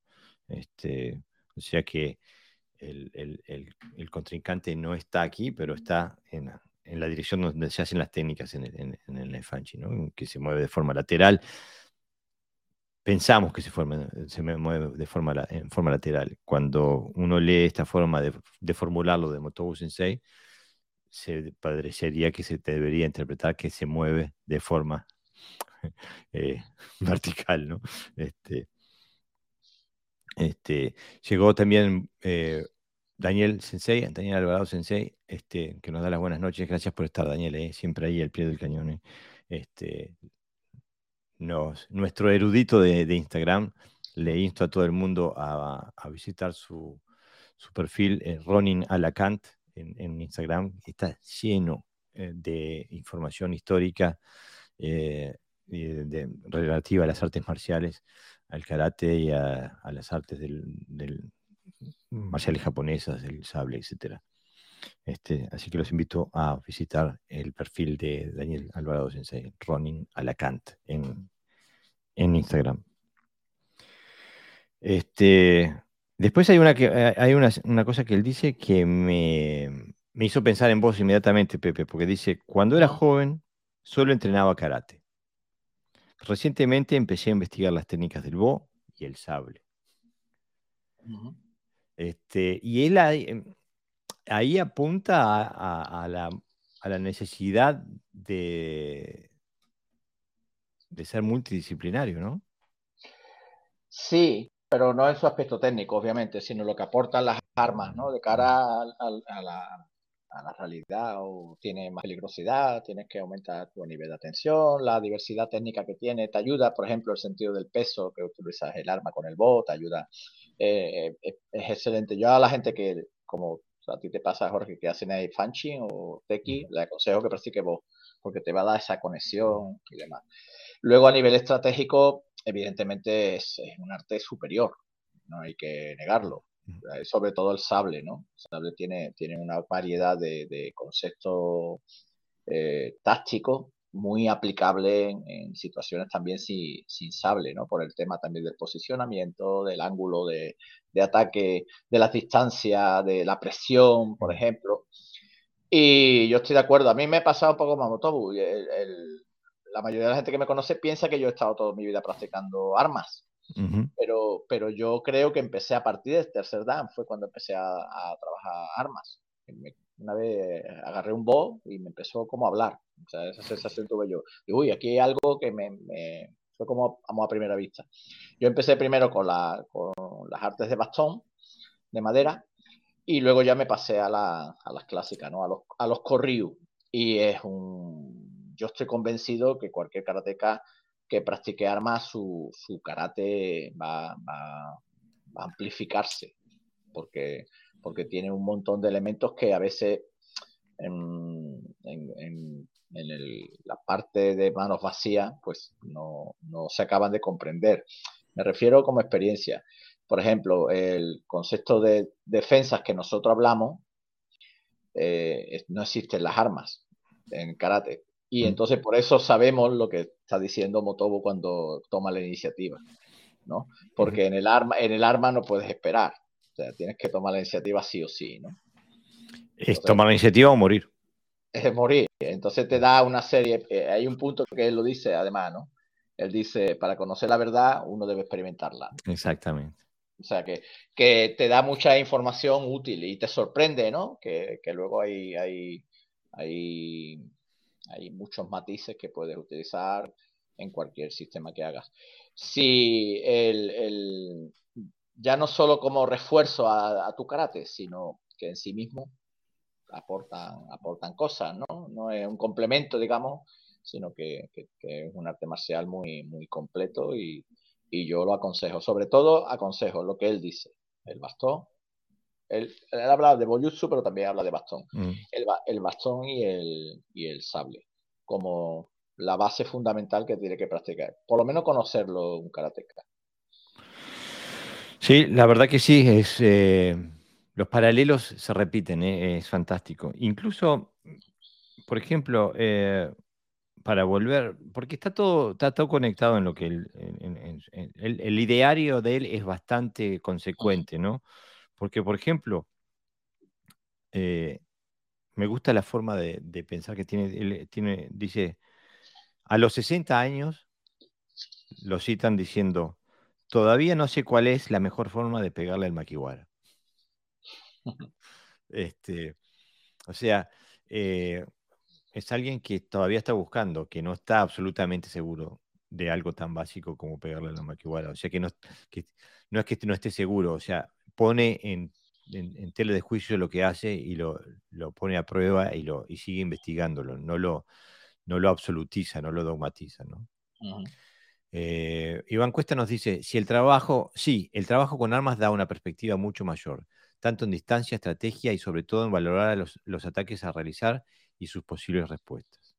Este, o sea que el, el, el, contrincante no está aquí, pero está en, en, la dirección donde se hacen las técnicas en el, en, el ¿no? que se mueve de forma lateral. Pensamos que se, forma, se mueve de forma, en forma lateral. Cuando uno lee esta forma de, de formularlo de Motobu Sensei, se parecería que se debería interpretar que se mueve de forma eh, vertical, ¿no? Este, este, llegó también eh, Daniel Sensei, Daniel Alvarado Sensei, este, que nos da las buenas noches. Gracias por estar, Daniel, eh, siempre ahí al pie del cañón. Este, nos, nuestro erudito de, Instagram, le insto a todo el mundo a, visitar su, su perfil, Ronin Alacant, en, Instagram, está lleno eh, de información histórica eh, de, relativa a las artes marciales. al karate y a, las artes del, marciales japonesas, del sable, etc. Este, así que los invito a visitar el perfil de Daniel Alvarado Sensei, Ronin Alacant, en, en Instagram. Este, después hay, una, que, eh, hay una, cosa que él dice que me, me, hizo pensar en vos inmediatamente, Pepe, porque dice, cuando era joven solo entrenaba karate. Recientemente empecé a investigar las técnicas del bo y el sable. este, y él ahí, apunta a, la, a, la, necesidad de, de ser multidisciplinario, ¿no? Sí, pero no en su aspecto técnico, obviamente, sino lo que aportan las armas, ¿no? De cara a, la, realidad, o tiene más peligrosidad, tienes que aumentar tu nivel de atención, la diversidad técnica que tiene, te ayuda, por ejemplo, el sentido del peso, que utilizas el arma con el bot, te ayuda, eh, es, excelente. Yo a la gente que, como a ti te pasa, Jorge, que hacen ahí Fanching o Teki, le aconsejo que practique vos, porque te va a dar esa conexión y demás. Luego, a nivel estratégico, evidentemente es, un arte superior, no hay que negarlo. Sobre todo el sable, ¿no? El sable tiene, tiene una variedad de, conceptos eh, tácticos muy aplicable en, situaciones también sin, sable, ¿no? Por el tema también del posicionamiento, del ángulo de, ataque, de las distancias, de la presión, por ejemplo. Y yo estoy de acuerdo. A mí me ha pasado un poco Mamotobu. el, la mayoría de la gente que me conoce piensa que yo he estado toda mi vida practicando armas. pero, pero yo creo que empecé a partir del tercer dan, fue cuando empecé a, trabajar armas. una vez agarré un bow y me empezó como a hablar. O sea, esa sensación tuve yo. Y uy, aquí hay algo que me, fue como a, a primera vista. Yo empecé primero con, la, con las artes de bastón, de madera, y luego ya me pasé a, la, a las clásicas, ¿no? A los, a los corriu. Y es un, yo estoy convencido que cualquier karateca que practique armas, su, karate va, a amplificarse, porque, porque tiene un montón de elementos que a veces en, la parte de manos vacías pues no, se acaban de comprender. Me refiero como experiencia. Por ejemplo, el concepto de defensas que nosotros hablamos, eh, no existen las armas en karate. Y mm. entonces por eso sabemos lo que está diciendo Motobo cuando toma la iniciativa, ¿no? Porque en el arma, en el arma no puedes esperar. O sea, tienes que tomar la iniciativa sí o sí, ¿no? es tomar la iniciativa o morir. Es morir. Entonces te da una serie, eh, hay un punto que él lo dice además, ¿no? Él dice, para conocer la verdad uno debe experimentarla. Exactamente. O sea, que, que te da mucha información útil y te sorprende, ¿no? Que, que luego hay, hay, hay hay muchos matices que puedes utilizar en cualquier sistema que hagas. Si el, ya no solo como refuerzo a, tu karate, sino que en sí mismo aportan, aportan cosas, ¿no? No es un complemento, digamos, sino que, es un arte marcial muy, muy completo y, yo lo aconsejo. Sobre todo aconsejo lo que él dice, el bastón. Él, habla de boyutsu, pero también habla de bastón. Mm. El, el, bastón y el, y el sable como la base fundamental que tiene que practicar. Por lo menos conocerlo un karateca. Sí, la verdad que sí, es, eh, los paralelos se repiten, eh, es fantástico. Incluso, por ejemplo, eh, para volver, porque está todo, está todo conectado en lo que el, el, ideario de él es bastante consecuente, ¿no? Porque, por ejemplo, me gusta la forma de, pensar que tiene, tiene, dice, a los 60 años lo citan diciendo, todavía no sé cuál es la mejor forma de pegarle al maquiwara. este, o sea, eh, es alguien que todavía está buscando, que no está absolutamente seguro de algo tan básico como pegarle al maquiwara. O sea, que no, que no es que no esté seguro, o sea, pone en en, tele de juicio lo que hace y lo, pone a prueba y, lo, y sigue investigándolo, no lo, no lo absolutiza, no lo dogmatiza. ¿no? Eh, Iván Cuesta nos dice, si el trabajo, sí, el trabajo con armas da una perspectiva mucho mayor, tanto en distancia, estrategia y sobre todo en valorar los, ataques a realizar y sus posibles respuestas.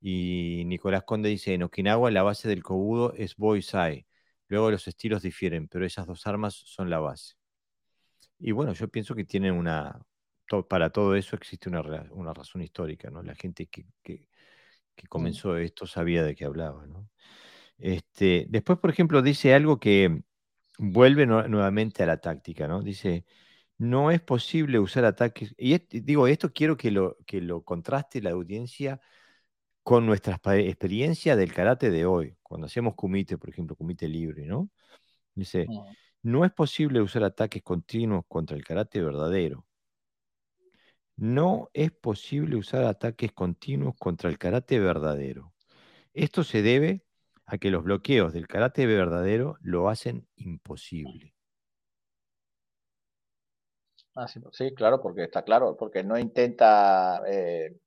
Y Nicolás Conde dice, en Okinawa la base del Kobudo es Boisai, Luego los estilos difieren, pero esas dos armas son la base. Y bueno, yo pienso que tienen una, para todo eso existe una, una razón histórica, ¿no? La gente que, que, que comenzó esto sabía de qué hablaba, ¿no? Este, después, por ejemplo, dice algo que vuelve nuevamente a la táctica, ¿no? Dice, no es posible usar ataques, y digo, esto quiero que lo, que lo contraste la audiencia con nuestra experiencia del karate de hoy, cuando hacemos kumite, por ejemplo, kumite libre, ¿no? Dice, no es posible usar ataques continuos contra el karate verdadero. No es posible usar ataques continuos contra el karate verdadero. Esto se debe a que los bloqueos del karate verdadero lo hacen imposible. Ah, sí, claro, porque está claro, porque no intenta eh,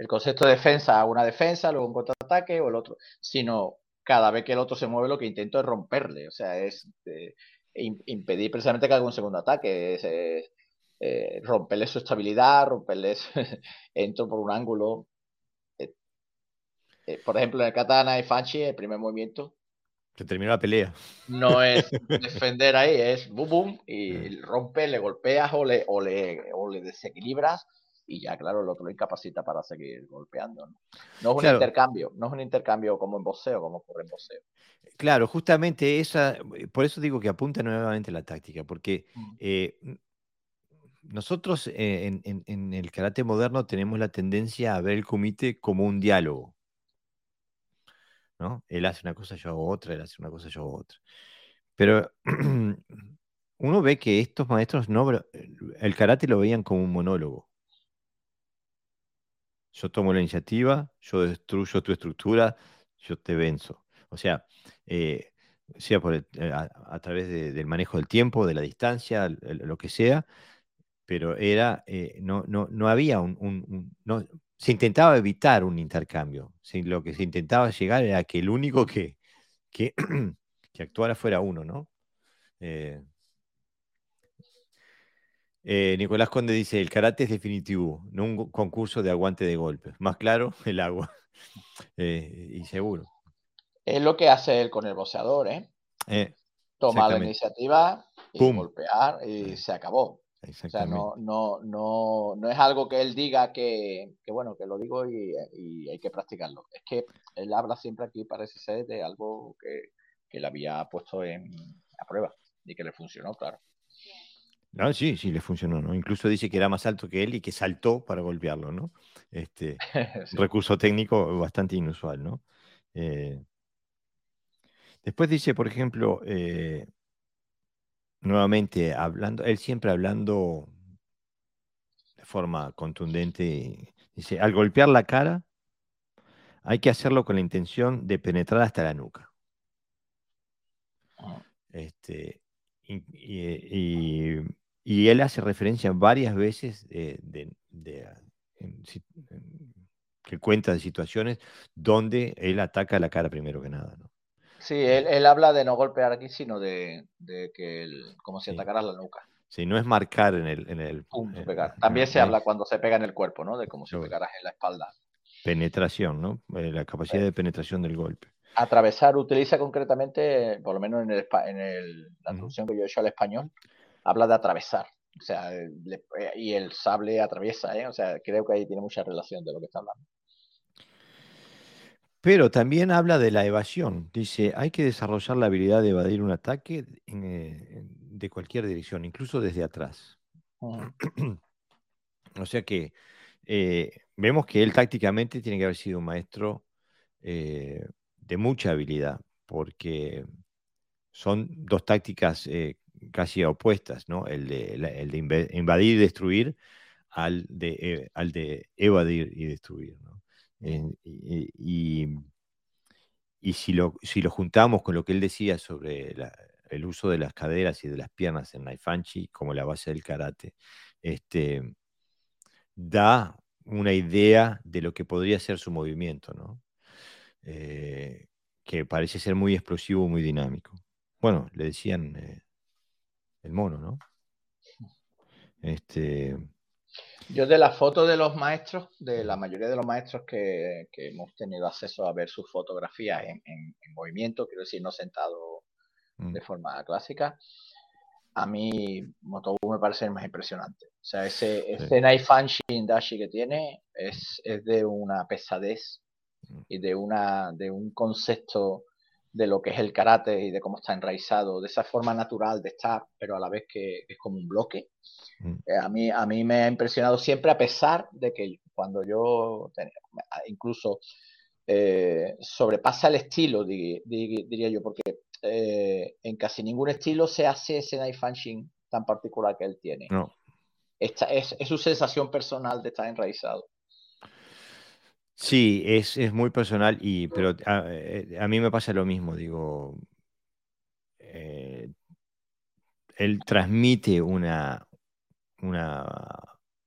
el concepto de defensa, una defensa, luego un contraataque o el otro, sino cada vez que el otro se mueve lo que intento es romperle, o sea, es eh, impedir precisamente que haga un segundo ataque, es, eh, romperle su estabilidad, romperle, entro por un ángulo, eh, por ejemplo, en el katana y Fanchi, el primer movimiento. Se terminó la pelea. No es defender ahí, es boom, boom, y rompe, le golpeas o le, o le, o le desequilibras y ya, claro, el otro lo incapacita para seguir golpeando. No, es un intercambio, no es un intercambio como en boxeo, como ocurre en boxeo. Claro, justamente esa, por eso digo que apunta nuevamente la táctica, porque mm. eh, nosotros en, en, el karate moderno tenemos la tendencia a ver el kumite como un diálogo. Él hace una cosa, yo hago otra, él hace una cosa, yo hago otra. Pero uno ve que estos maestros no, el karate lo veían como un monólogo. Yo tomo la iniciativa, yo destruyo tu estructura, yo te venzo. O sea, eh, sea por eh, a, través del manejo del tiempo, de la distancia, lo que sea, pero era, eh, no, no, no había un, se intentaba evitar un intercambio. Lo que se intentaba llegar era que el único que, que, actuara fuera uno, ¿no? Eh, eh, Nicolás Conde dice, el karate es definitivo, no un concurso de aguante de golpes. Más claro, el agua. Eh, y seguro. Es lo que hace él con el boxeador, ¿eh? Toma la iniciativa y golpear y se acabó. O sea, no, no, no, no es algo que él diga que, que bueno, que lo digo y, y, hay que practicarlo. Es que él habla siempre aquí, parece ser, de algo que, que le había puesto en, a prueba y que le funcionó, claro. No, sí, sí, le funcionó, ¿no? Incluso dice que era más alto que él y que saltó para golpearlo, ¿no? Este recurso técnico bastante inusual, ¿no? Eh, después dice, por ejemplo, eh, nuevamente hablando, él siempre hablando de forma contundente, dice, al golpear la cara, hay que hacerlo con la intención de penetrar hasta la nuca. Ah. Este, y, él hace referencia varias veces de, que cuenta de situaciones donde él ataca la cara primero que nada. ¿no? Sí, él, habla de no golpear aquí, sino de, que el, como si atacaras la nuca. Sí, no es marcar en el... En el También se habla cuando se pega en el cuerpo, ¿no? De como si pegaras en la espalda. Penetración, ¿no? Eh, la capacidad de penetración del golpe. Atravesar utiliza concretamente, por lo menos en, el, en la traducción que yo he hecho al español, habla de atravesar. O sea, eh, y el sable atraviesa, ¿eh? O sea, creo que ahí tiene mucha relación de lo que está hablando. Pero también habla de la evasión. Dice, hay que desarrollar la habilidad de evadir un ataque eh, de cualquier dirección, incluso desde atrás. o sea que eh, vemos que él tácticamente tiene que haber sido un maestro eh, de mucha habilidad, porque son dos tácticas casi opuestas, ¿no? El de, invadir y destruir al de, al de evadir y destruir. ¿no? y, y si, lo, si lo juntamos con lo que él decía sobre el uso de las caderas y de las piernas en Naifanchi como la base del karate, este, da una idea de lo que podría ser su movimiento, ¿no? Eh, que parece ser muy explosivo, muy dinámico. Bueno, le decían eh, el mono, ¿no? Este, yo de las fotos de los maestros, de la mayoría de los maestros que, hemos tenido acceso a ver sus fotografías en, movimiento, quiero decir, no sentado mm. de forma clásica, a mí Motobu me parece el más impresionante. O sea, ese, ese Knife Fanshin Dashi que tiene es, es, de una pesadez mm. y de, una, de un concepto de lo que es el karate y de cómo está enraizado, de esa forma natural de estar, pero a la vez que es como un bloque. Mm. Eh, a, mí, a mí me ha impresionado siempre, a pesar de que cuando yo incluso eh, sobrepasa el estilo, diría yo, porque eh, en casi ningún estilo se hace ese punching tan particular que él tiene. No. Esta es, su sensación personal de estar enraizado. Sí, es, muy personal, y, pero a, mí me pasa lo mismo, digo, él transmite una, una,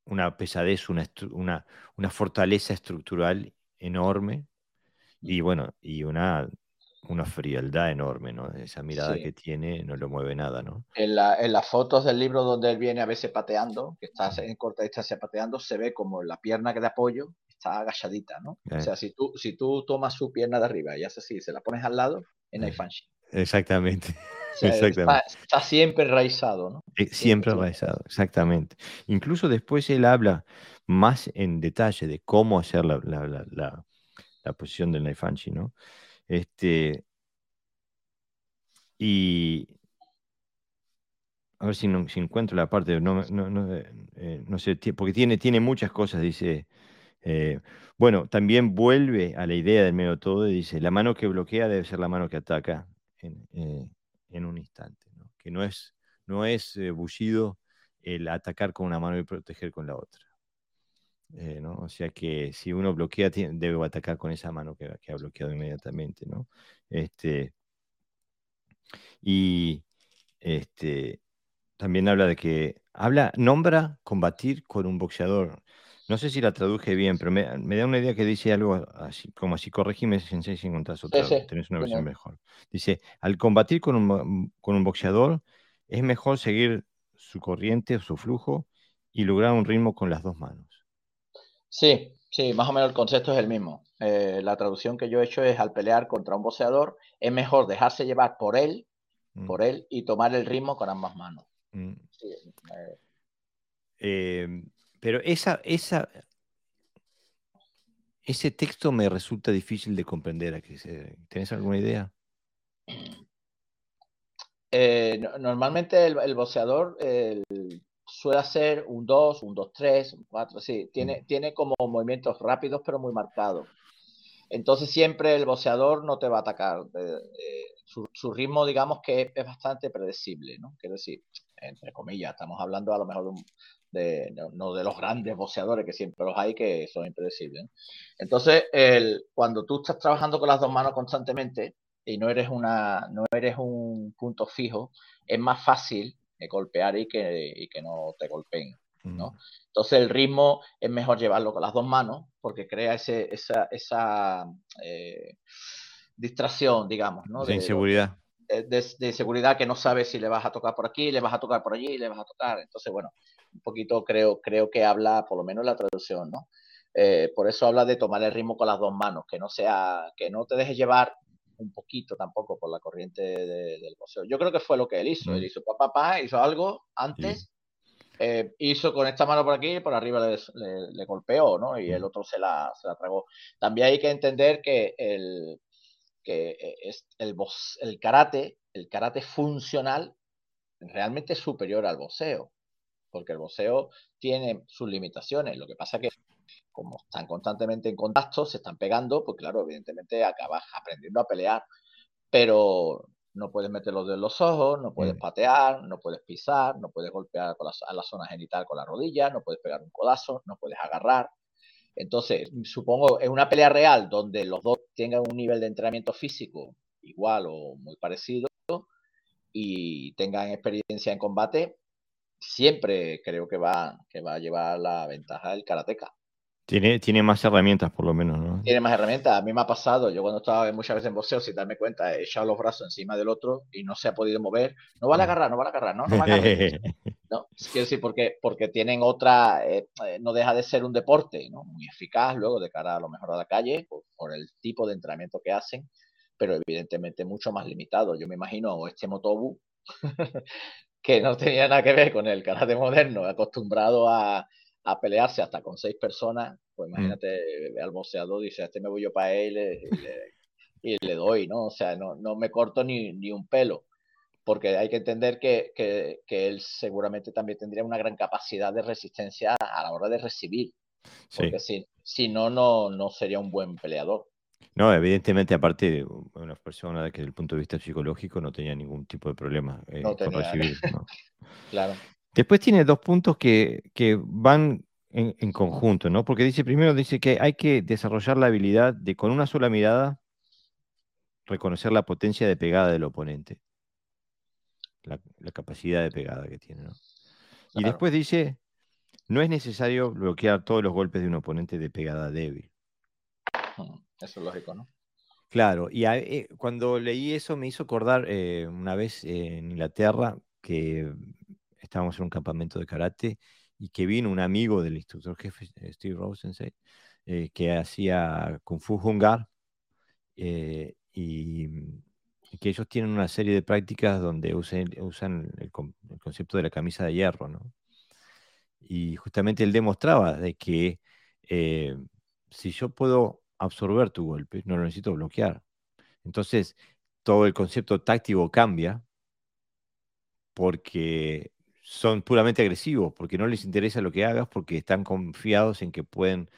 una pesadez, una, una, una, fortaleza estructural enorme y bueno, y una, una frialdad enorme, ¿no? Esa mirada que tiene no lo mueve nada, ¿no? En, la, en, las fotos del libro donde él viene a veces pateando, que está en corta distancia pateando, se ve como la pierna que de apoyo está agachadita, ¿no? O sea, si tú, si tú tomas su pierna de arriba y haces así, se la pones al lado, en hay Exactamente. Está, siempre enraizado, ¿no? Eh, siempre enraizado, exactamente. Incluso después él habla más en detalle de cómo hacer la, la, posición del Naifanchi, ¿no? Este, y a ver si, no, si encuentro la parte, no, no, no, eh, no sé, porque tiene, tiene muchas cosas, dice. Eh, bueno, también vuelve a la idea del medio todo y dice, la mano que bloquea debe ser la mano que ataca en un instante, ¿no? que no es, no es eh, bullido el atacar con una mano y proteger con la otra. Eh, ¿no? O sea que si uno bloquea, debe atacar con esa mano que, ha bloqueado inmediatamente. ¿no? Este, y este, también habla de que, habla, nombra combatir con un boxeador. No sé si la traduje bien, pero me, da una idea que dice algo así, como así, corregime si encontrás otra, tenés una versión mejor. Dice, al combatir con un, con un boxeador, es mejor seguir su corriente o su flujo y lograr un ritmo con las dos manos. Sí, sí, más o menos el concepto es el mismo. Eh, la traducción que yo he hecho es al pelear contra un boxeador, es mejor dejarse llevar por él, mm. por él y tomar el ritmo con ambas manos. Mm. Eh. Eh, pero esa, esa, ese texto me resulta difícil de comprender. ¿Tienes alguna idea? Eh, normalmente el, boxeador suele hacer un 2, un 2-3, un 4, sí. Tiene, mm. tiene como movimientos rápidos pero muy marcados. Entonces siempre el boxeador no te va a atacar. su, su, ritmo, digamos que es bastante predecible, ¿no? Quiero decir, entre comillas, estamos hablando a lo mejor de un, no, de los grandes boxeadores que siempre los hay que son impredecibles. Entonces, el, cuando tú estás trabajando con las dos manos constantemente y no eres, una, no eres un punto fijo, es más fácil golpear y que, y que no te golpeen. ¿no? Mm. Entonces el ritmo es mejor llevarlo con las dos manos porque crea ese, esa, esa eh, distracción, digamos, ¿no? De, inseguridad. De, de, seguridad que no sabes si le vas a tocar por aquí, le vas a tocar por allí, le vas a tocar. Entonces, bueno, un poquito creo, creo que habla, por lo menos la traducción, ¿no? Eh, por eso habla de tomar el ritmo con las dos manos, que no sea, que no te dejes llevar un poquito tampoco por la corriente del boxeo. Yo creo que fue lo que él hizo. Mm. Él hizo papá, papá, hizo algo antes, eh, hizo con esta mano por aquí y por arriba le, golpeó, ¿no? Y el mm. otro se la, se la tragó. También hay que entender que el, que eh, es el, el karate, el karate funcional, realmente es superior al boxeo porque el boxeo tiene sus limitaciones. Lo que pasa que como están constantemente en contacto, se están pegando, pues claro, evidentemente acabas aprendiendo a pelear, pero no puedes meterlos en los ojos, no puedes mm. patear, no puedes pisar, no puedes golpear a la zona genital con la rodilla, no puedes pegar un codazo, no puedes agarrar. Entonces, supongo, en una pelea real donde los dos tengan un nivel de entrenamiento físico igual o muy parecido y tengan experiencia en combate, siempre creo que va, que va a llevar la ventaja el karateca. Tiene, tiene más herramientas, por lo menos, ¿no? Tiene más herramientas. A mí me ha pasado, yo cuando estaba muchas veces en boxeo, sin darme cuenta, he echado los brazos encima del otro y no se ha podido mover. No van a agarrar, no van a agarrar, no, no van a agarrar. no, quiero decir, porque, porque tienen otra, eh, eh, no deja de ser un deporte, ¿no? Muy eficaz luego de cara a lo mejor a la calle, por, por el tipo de entrenamiento que hacen pero evidentemente mucho más limitado. Yo me imagino este Motobu, que no tenía nada que ver con el karate moderno, acostumbrado a, a pelearse hasta con seis personas, pues mm. imagínate al boxeador, dice, este me voy yo para él y le, doy, ¿no? O sea, no, no me corto ni, ni, un pelo, porque hay que entender que, que, que, él seguramente también tendría una gran capacidad de resistencia a la hora de recibir, porque si, si no, no, no sería un buen peleador. No, evidentemente, aparte, una persona que desde el punto de vista psicológico no tenía ningún tipo de problema eh, con recibir. claro. Después tiene dos puntos que, van en, conjunto, ¿no? Porque dice, primero dice que hay que desarrollar la habilidad de con una sola mirada reconocer la potencia de pegada del oponente. La, capacidad de pegada que tiene, ¿no? Y después dice, no es necesario bloquear todos los golpes de un oponente de pegada débil. Eso es lógico, ¿no? Claro, y eh, cuando leí eso me hizo acordar eh, una vez en Inglaterra que estábamos en un campamento de karate y que vino un amigo del instructor jefe, eh, Steve Rosensei, eh, que hacía Kung Fu Hungar eh, y, que ellos tienen una serie de prácticas donde usan, usan el, concepto de la camisa de hierro, ¿no? Y justamente él demostraba de que si yo puedo absorber tu golpe, no lo necesito bloquear. Entonces, todo el concepto táctico cambia porque son puramente agresivos, porque no les interesa lo que hagas, porque están confiados en que pueden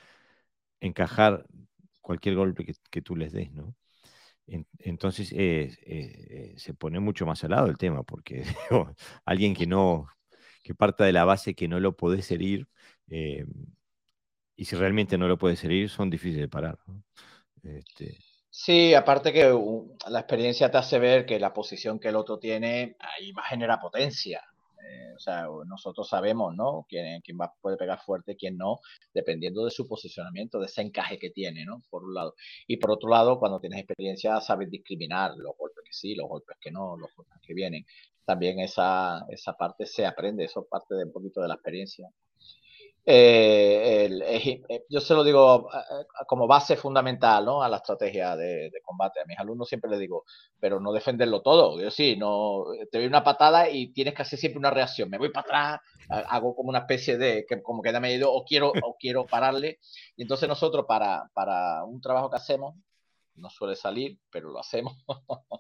encajar cualquier golpe que, tú les des, ¿no? entonces eh, eh, se pone mucho más al lado el tema, porque alguien que no, que parta de la base que no lo podés herir, eh, y si realmente no lo puedes herir, son difíciles de parar. Este Sí, aparte que la experiencia te hace ver que la posición que el otro tiene ahí va a generar potencia. Eh, o sea, nosotros sabemos, ¿no? Quién, quién va, puede pegar fuerte, quién no, dependiendo de su posicionamiento, de ese encaje que tiene, ¿no? Por un lado. Y por otro lado, cuando tienes experiencia, sabes discriminar los golpes que sí, los golpes que no, los golpes que vienen. También esa, esa parte se aprende, eso parte de un poquito de la experiencia. Eh, eh, yo se lo digo eh, como base fundamental a la estrategia de, combate. A mis alumnos siempre les digo, pero no defenderlo todo. Yo sí, no, te doy una patada y tienes que hacer siempre una reacción. Me voy para atrás, hago como una especie de, que, como que da medio o quiero, o quiero pararle. Y entonces nosotros para, para un trabajo que hacemos, no suele salir, pero lo hacemos,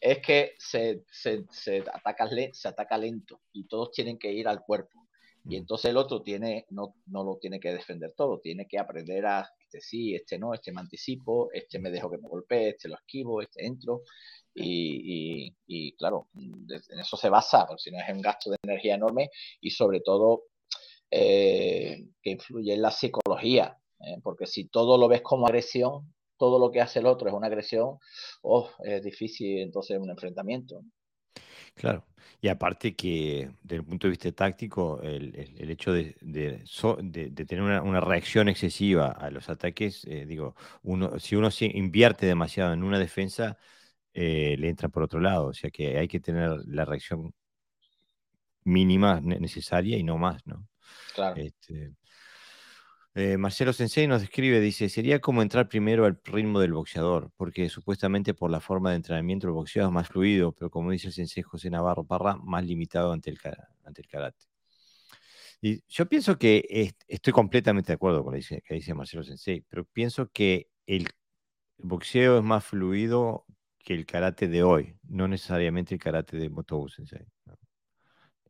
es que se, se, se, ataca, se ataca lento y todos tienen que ir al cuerpo. Y entonces el otro tiene, no, no lo tiene que defender todo, tiene que aprender a, este sí, este no, este me anticipo, este me dejo que me golpee, este lo esquivo, este entro. Y, y, claro, en eso se basa, porque si no es un gasto de energía enorme y sobre todo eh, que influye en la psicología, ¿eh? porque si todo lo ves como agresión, todo lo que hace el otro es una agresión, oh, es difícil entonces un enfrentamiento. Claro. Y aparte que, desde el punto de vista táctico, el, hecho de, tener una, reacción excesiva a los ataques, eh, digo, uno, si uno invierte demasiado en una defensa, eh, le entra por otro lado. O sea que hay que tener la reacción mínima necesaria y no más, ¿no? Claro. Este, eh, Marcelo Sensei nos describe, dice, sería como entrar primero al ritmo del boxeador, porque supuestamente por la forma de entrenamiento el boxeo es más fluido, pero como dice el Sensei José Navarro Parra, más limitado ante el, karate. Y yo pienso que estoy completamente de acuerdo con lo que dice, Marcelo Sensei, pero pienso que el, boxeo es más fluido que el karate de hoy, no necesariamente el karate de Motobu Sensei.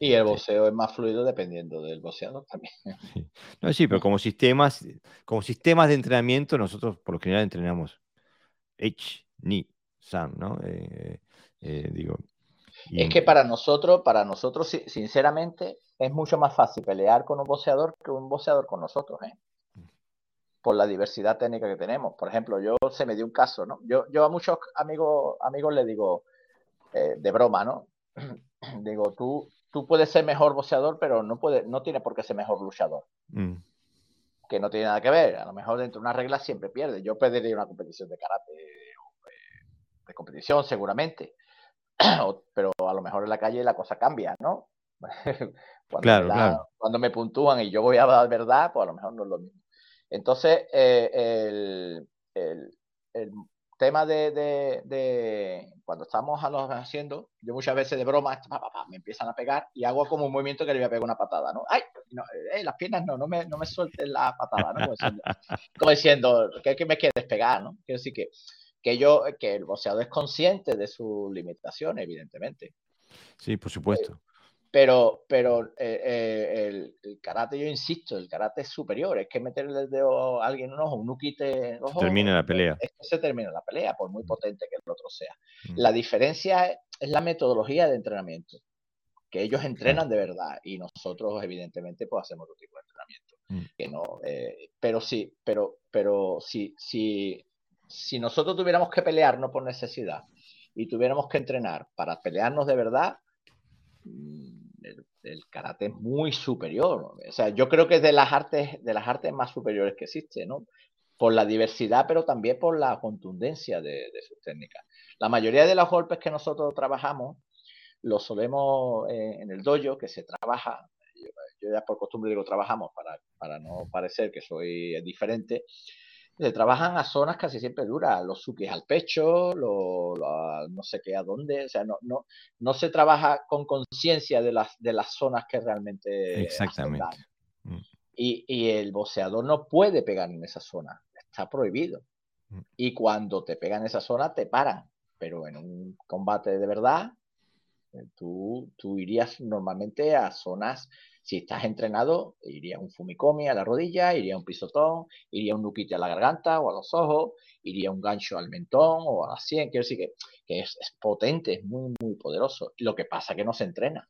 Y el boxeo es más fluido dependiendo del boxeador también. Sí. No, sí, pero como sistemas, como sistemas de entrenamiento, nosotros por lo general entrenamos H, Ni, San, ¿no? Eh, eh, digo. Es que para nosotros, para nosotros, sinceramente, es mucho más fácil pelear con un boxeador que un boxeador con nosotros, ¿eh? Por la diversidad técnica que tenemos. Por ejemplo, yo se me dio un caso, ¿no? Yo, yo a muchos amigos, amigos les digo, de broma, ¿no? digo, tú, tú puedes ser mejor boxeador, pero no, puede, no tiene por qué ser mejor luchador. Mm. Que no tiene nada que ver. A lo mejor dentro de una regla siempre pierde. Yo perdería una competición de karate de competición, seguramente. pero a lo mejor en la calle la cosa cambia, ¿no? cuando, claro, claro. cuando me puntúan y yo voy a dar verdad, pues a lo mejor no es lo mismo. Entonces, eh, el, tema de, cuando estamos a los haciendo, yo muchas veces de broma me empiezan a pegar y hago como un movimiento que le voy a pegar una patada, ¿no? ¡Ay! Eh, las piernas no, no me, no me suelten la patada, ¿no? Como diciendo, que, me quieres pegar, ¿no? Quiero decir que, que yo, que el boxeador es consciente de sus limitaciones, evidentemente. Sí, por supuesto. Pero, pero eh, eh, el, karate, yo insisto, el karate es superior. Es que meterle el dedo a alguien en un ojo, un nuquite en ojo. Termina la pelea. Es que se termina la pelea, por muy mm. potente que el otro sea. Mm. La diferencia es, la metodología de entrenamiento. Que ellos entrenan de verdad y nosotros, evidentemente, pues hacemos otro tipo de entrenamiento. Mm. Que no, eh, pero sí, pero, pero si, si, si nosotros tuviéramos que pelear no por necesidad y tuviéramos que entrenar para pelearnos de verdad, el, karate es muy superior. O sea, yo creo que es de las artes, de las artes más superiores que existe, ¿no? Por la diversidad, pero también por la contundencia de, sus técnicas. La mayoría de los golpes que nosotros trabajamos los solemos eh, en el dojo, que se trabaja, yo, ya por costumbre digo trabajamos para, para no parecer que soy diferente, se trabajan a zonas casi siempre duras, los sukis al pecho, lo, no sé qué a dónde, o sea, no, no, no se trabaja con conciencia de las, de las zonas que realmente... Exactamente. Mm. Y, y, el boxeador no puede pegar en esa zona, está prohibido. Mm. Y cuando te pegan en esa zona, te paran. Pero en un combate de verdad, eh, tú, tú irías normalmente a zonas si estás entrenado, iría un fumikomi a la rodilla, iría un pisotón, iría un nuquite a la garganta o a los ojos, iría un gancho al mentón o a la sien. Quiero decir que, es, potente, es muy, muy poderoso. Lo que pasa es que no se entrena.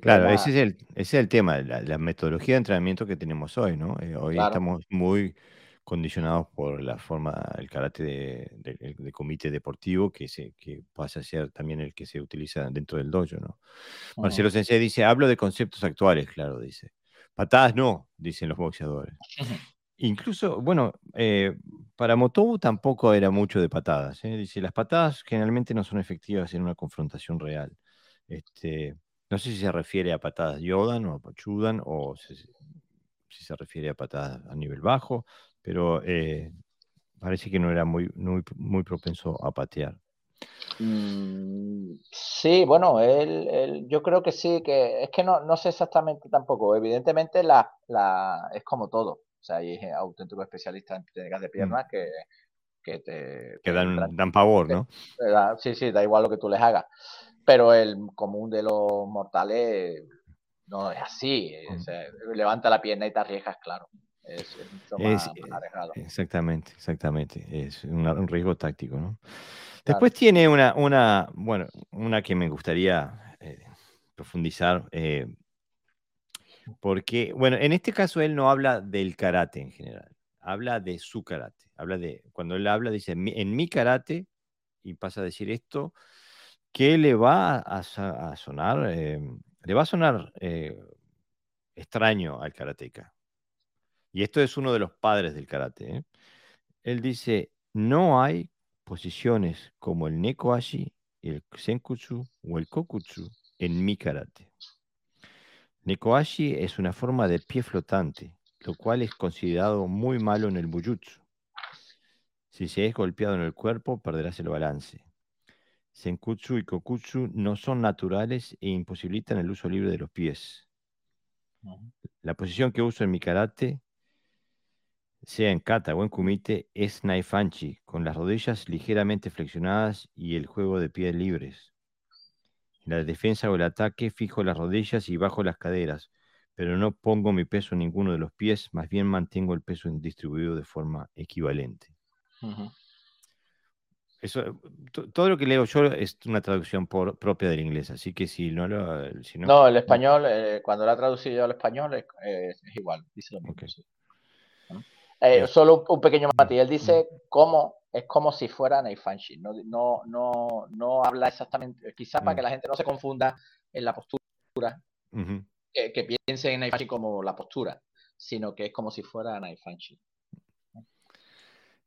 Claro, ese es el, ese es el tema, la, metodología de entrenamiento que tenemos hoy, ¿no? Eh, hoy estamos muy condicionados por la forma, el karate de, de, comité deportivo que, se, que pasa a ser también el que se utiliza dentro del dojo, ¿no? Marcelo Sensei dice, hablo de conceptos actuales, claro, dice. Patadas no, dicen los boxeadores. Incluso, bueno, eh, para Motobu tampoco era mucho de patadas. ¿eh? Dice, las patadas generalmente no son efectivas en una confrontación real. Este, no sé si se refiere a patadas Yodan o a Pachudan o si se refiere a patadas a nivel bajo pero eh, parece que no era muy, muy, muy propenso a patear. Mm, sí, bueno, él, yo creo que sí, que es que no, no sé exactamente tampoco. Evidentemente la, la, es como todo. O sea, hay auténticos especialistas en técnicas de mm. piernas que, que te... Que dan, dan pavor, ¿no? sí, sí, da igual lo que tú les hagas. Pero el común de los mortales no es así. Mm. levanta la pierna y te arriesgas, claro es, mucho más, eh, Exactamente, exactamente. Es un riesgo táctico, ¿no? Después tiene una, una, bueno, una que me gustaría eh, profundizar, eh, porque, bueno, en este caso él no habla del karate en general, habla de su karate, habla de, cuando él habla, dice, en mi karate, y pasa a decir esto, que le va a, sonar, le va a sonar extraño al karateka y esto es uno de los padres del karate, ¿eh? él dice, no hay posiciones como el nekoashi, el senkutsu o el kokutsu en mi karate. Nekoashi es una forma de pie flotante, lo cual es considerado muy malo en el bujutsu. Si se es golpeado en el cuerpo, perderás el balance. Senkutsu y kokutsu no son naturales e imposibilitan el uso libre de los pies. La posición que uso en mi karate sea en kata o en kumite, es naifanchi, con las rodillas ligeramente flexionadas y el juego de pies libres. En la defensa o el ataque fijo las rodillas y bajo las caderas, pero no pongo mi peso en ninguno de los pies, más bien mantengo el peso distribuido de forma equivalente. Eso, todo lo que leo yo es una traducción propia del inglés, así que si no lo... no, el español, eh, cuando lo ha traducido al español es, igual, dice lo mismo. Eh, solo un, pequeño matiz. Él dice cómo es como si fuera Naifanshi. No, no, no, no habla exactamente, quizás para que la gente no se confunda en la postura, que, piense en Naifanshi como la postura, sino que es como si fuera Naifanshi.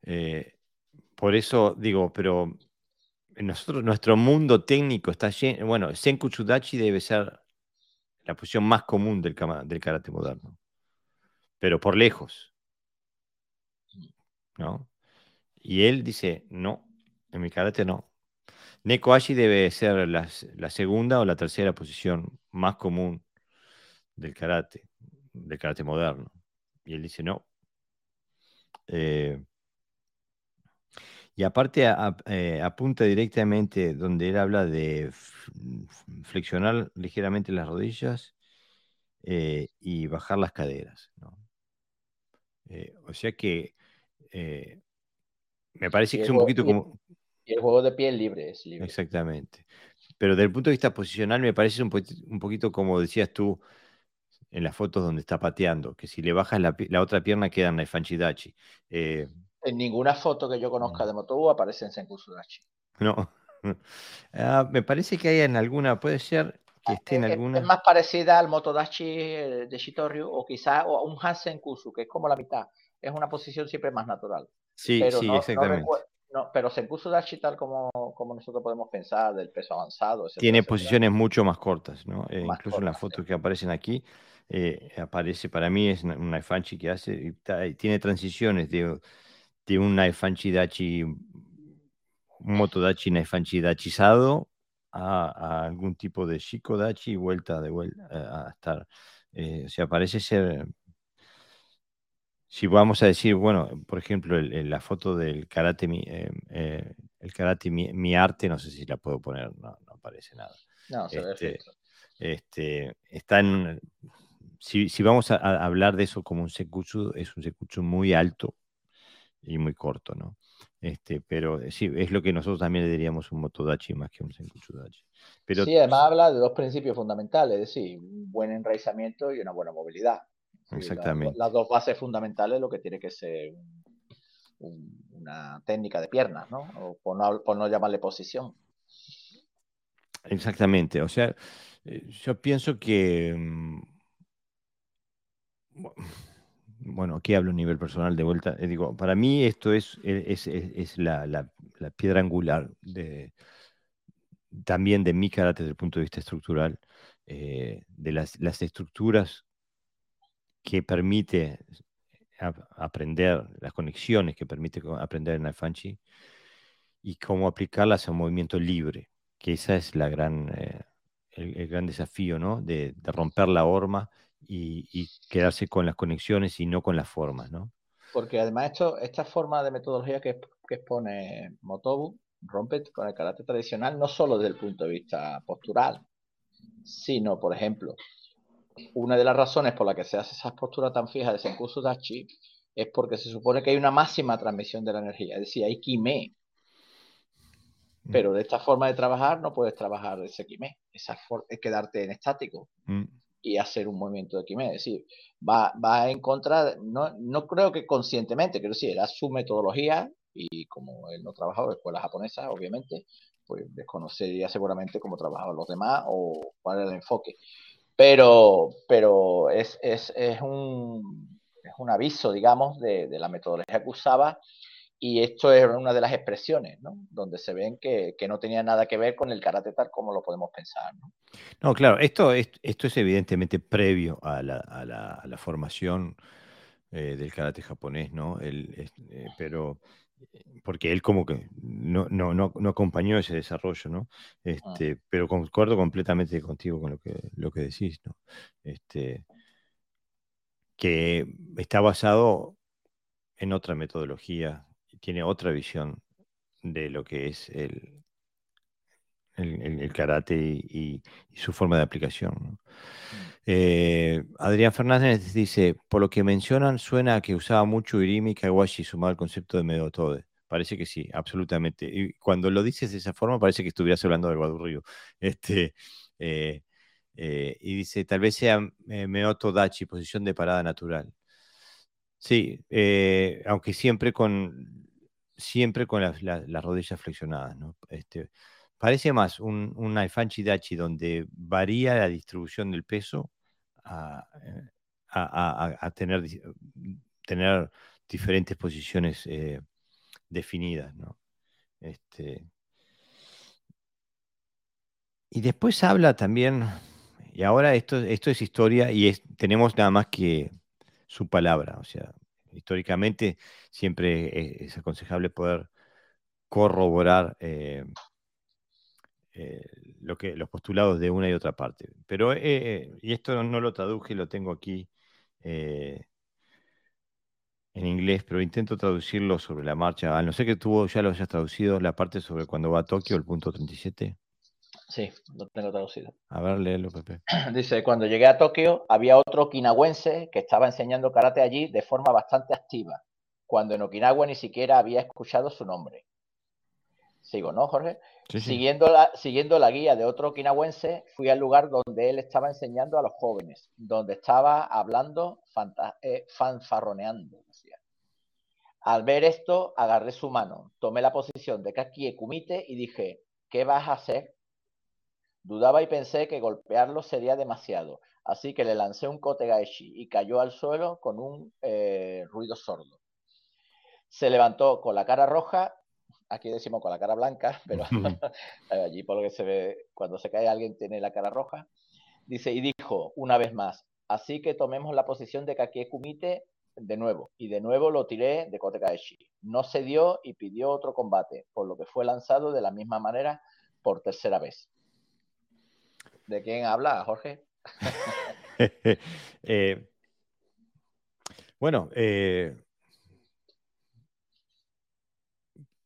Eh, por eso digo, pero nosotros, nuestro mundo técnico está lleno, bueno, Senkuchudachi debe ser la posición más común del, del karate moderno, pero por lejos. ¿No? Y él dice, no, En mi karate no. Neko Ashi debe ser la, segunda o la tercera posición más común del karate, del karate moderno. Y él dice no. Eh, y aparte eh, apunta directamente donde él habla de flexionar ligeramente las rodillas eh, y bajar las caderas. o sea que me parece que es un poquito como... Y el juego de pie libre es libre. Exactamente. Pero desde el punto de vista posicional me parece un, poquito como decías tú en las fotos donde está pateando, que si le bajas la, otra pierna queda en Naifanchidachi. Eh, en ninguna foto que yo conozca de Motobu aparece en Senkusudachi. No. Ah, me parece que hay en alguna, puede ser que ah, esté en alguna. Es más parecida al Motodachi eh, de Shitoryu o quizá un Hansen Kusu, que es como la mitad. Es una posición siempre más natural. Sí, sí, exactamente. No, pero Senkusu Dashi, tal como, como nosotros podemos pensar, del peso avanzado. Tiene posiciones mucho más cortas, ¿no? Eh, incluso en las fotos que aparecen aquí, eh, aparece, para mí es un Naifanchi que hace, tiene transiciones de, de un Naifanchi Dachi, un Motodachi Naifanchi Dachizado a, a, algún tipo de Shiko Dachi y vuelta de vuelta eh, a estar. o sea, parece ser si vamos a decir, bueno, por ejemplo, la foto del karate, mi, eh, eh, el karate mi, arte, no sé si la puedo poner, no, no aparece nada. No, se este, este, está en, si, si vamos a, hablar de eso como un sekutsu, es un sekutsu muy alto y muy corto, ¿no? Este, pero eh, sí, es lo que nosotros también le diríamos un motodachi más que un senkutsu dachi. Pero, sí, además habla de dos principios fundamentales, es decir, un buen enraizamiento y una buena movilidad. Exactamente. las dos bases fundamentales, lo que tiene que ser una técnica de piernas, ¿no? O por no, por no llamarle posición. Exactamente. O sea, eh, yo pienso que. Mm, bueno, aquí hablo a nivel personal de vuelta. Eh, digo, para mí esto es, es, es, la, la, piedra angular de, también de mi carácter desde el punto de vista estructural, eh, de las, las estructuras que permite aprender, las conexiones que permite aprender en Alfanchi y cómo aplicarlas a un movimiento libre, que esa es la gran, eh, el, gran desafío, ¿no? De, romper la horma y, quedarse con las conexiones y no con las formas, ¿no? Porque además esto, esta forma de metodología que, que expone Motobu rompe con el carácter tradicional no solo desde el punto de vista postural, sino, por ejemplo, una de las razones por las que se hace esa postura tan fija de Senkusu Dachi es porque se supone que hay una máxima transmisión de la energía, es decir, hay Kime. Mm. Pero de esta forma de trabajar no puedes trabajar ese Kime, esa es quedarte en estático mm. y hacer un movimiento de Kime. Es decir, va, va en contra, no, no creo que conscientemente, quiero decir, era su metodología y como él no trabajaba en escuelas japonesas, obviamente, pues desconocería seguramente cómo trabajaban los demás o cuál era el enfoque. Pero, pero es, es, es, un, es un aviso, digamos, de, de, la metodología que usaba y esto es una de las expresiones, ¿no? Donde se ven que, que, no tenía nada que ver con el karate tal como lo podemos pensar, ¿no? No, claro, esto, esto, esto es evidentemente previo a la, a la, a la formación eh, del karate japonés, ¿no? El, eh, pero porque él como que no, no, no, no acompañó ese desarrollo, ¿no? Ah. Este, Pero concuerdo completamente contigo con lo que, lo que decís, ¿no? Este, que está basado en otra metodología, tiene otra visión de lo que es el, el, karate y, su forma de aplicación. ¿no? Mm. Eh, Adrián Fernández dice, por lo que mencionan, suena a que usaba mucho Irimi Kawashi sumado al concepto de Medotode. Parece que sí, absolutamente. Y cuando lo dices de esa forma, parece que estuvieras hablando del Guadurrío. Este, eh, eh, y dice, tal vez sea Meoto Dachi, posición de parada natural. Sí, aunque siempre con, siempre con las, rodillas flexionadas. ¿no? Este, Parece más un, un Dachi donde varía la distribución del peso a, eh, tener, tener diferentes posiciones eh, definidas. Este, y después habla también, y ahora esto, esto es historia y tenemos nada más que su palabra, o sea, históricamente siempre es aconsejable poder corroborar eh, eh, lo que, los postulados de una y otra parte. Pero, y esto no, lo traduje, lo tengo aquí en inglés, pero intento traducirlo sobre la marcha. A no sé que tú ya lo hayas traducido, la parte sobre cuando va a Tokio, el punto 37. Sí, lo tengo traducido. A ver, léelo, Pepe. Dice, cuando llegué a Tokio había otro okinawense que estaba enseñando karate allí de forma bastante activa, cuando en Okinawa ni siquiera había escuchado su nombre. Sigo, ¿no, Jorge? Siguiendo, la, siguiendo la guía de otro okinawense, fui al lugar donde él estaba enseñando a los jóvenes, donde estaba hablando, eh, fanfarroneando. Al ver esto, agarré su mano, tomé la posición de Kakie Kumite y dije, ¿qué vas a hacer? Dudaba y pensé que golpearlo sería demasiado, así que le lancé un kotegaeshi y cayó al suelo con un eh, ruido sordo. Se levantó con la cara roja, aquí decimos con la cara blanca, pero allí por lo que se ve, cuando se cae alguien tiene la cara roja. Dice, y dijo una vez más, así que tomemos la posición de Kakie Kumite de nuevo, y de nuevo lo tiré de Kotegaeshi. No se dio y pidió otro combate, por lo que fue lanzado de la misma manera por tercera vez. ¿De quién habla, Jorge? Eh, bueno, eh,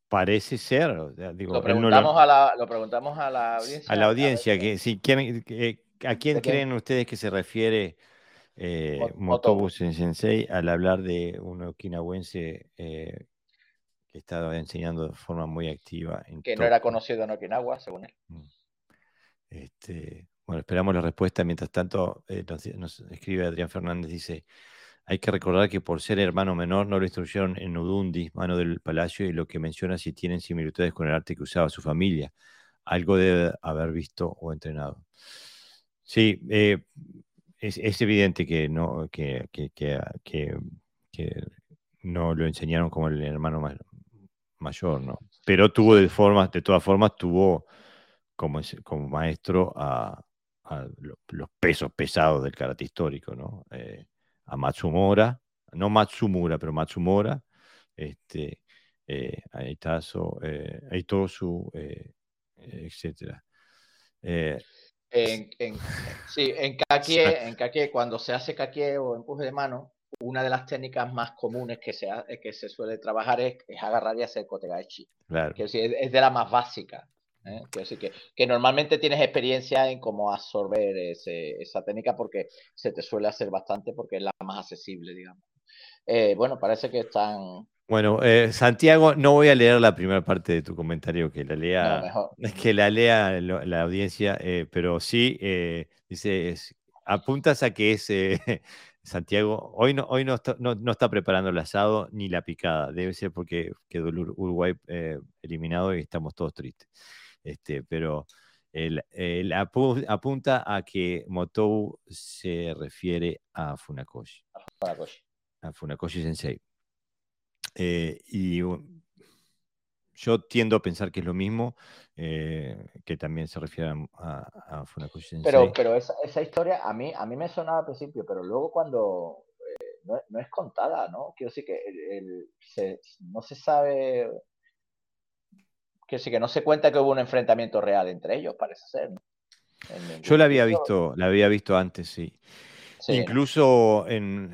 parece ser. lo, preguntamos a la, lo preguntamos a la audiencia. A la audiencia, que, si quieren, ¿a quién creen ustedes que se refiere eh, Motobu Sensei al hablar de un okinawense eh, que estaba enseñando de forma muy activa? En que no era conocido en Okinawa, según él. Mm. Este, bueno, esperamos la respuesta. Mientras tanto, eh, nos, escribe Adrián Fernández, dice, hay que recordar que por ser hermano menor no lo instruyeron en Udundi, mano del palacio, y lo que menciona si tienen similitudes con el arte que usaba su familia. Algo debe haber visto o entrenado. Sí, eh, es, evidente que no, que, no lo enseñaron como el hermano mayor, ¿no? Pero tuvo de formas, de todas formas, tuvo como, como maestro a, los pesos pesados del karate histórico, ¿no? Eh, a Matsumura, no Matsumura, pero Matsumura, este, eh, a Itazo, eh, Aitosu, eh, etc. Eh, en, en, sí, en kakie, en cuando se hace kakie o empuje de mano, una de las técnicas más comunes que se, que se suele trabajar es, agarrar y hacer kotegaechi. Claro. Que es, es de la más básica. ¿Eh? Que, que, normalmente tienes experiencia en cómo absorber esa técnica porque se te suele hacer bastante porque es la más accesible, digamos. Eh, bueno, parece que están... Bueno, eh, Santiago, no voy a leer la primera parte de tu comentario, que la lea, es que la lea la audiencia, pero sí, dice, apuntas a que es Santiago, hoy, no, hoy no, está, no, está, preparando el asado ni la picada, debe ser porque quedó Uruguay eliminado y estamos todos tristes. Este, pero él, apunta a que Motou se refiere a Funakoshi. A Funakoshi Sensei. Eh, y yo tiendo a pensar que es lo mismo, eh, que también se refiere a, Funakoshi Sensei. Pero, pero esa, esa, historia a mí, a mí me sonaba al principio, pero luego cuando eh, no, es contada, ¿no? Quiero decir que no se sabe que sí que no se cuenta que hubo un enfrentamiento real entre ellos, parece ser. Yo la había visto, la había visto antes, sí. Incluso en,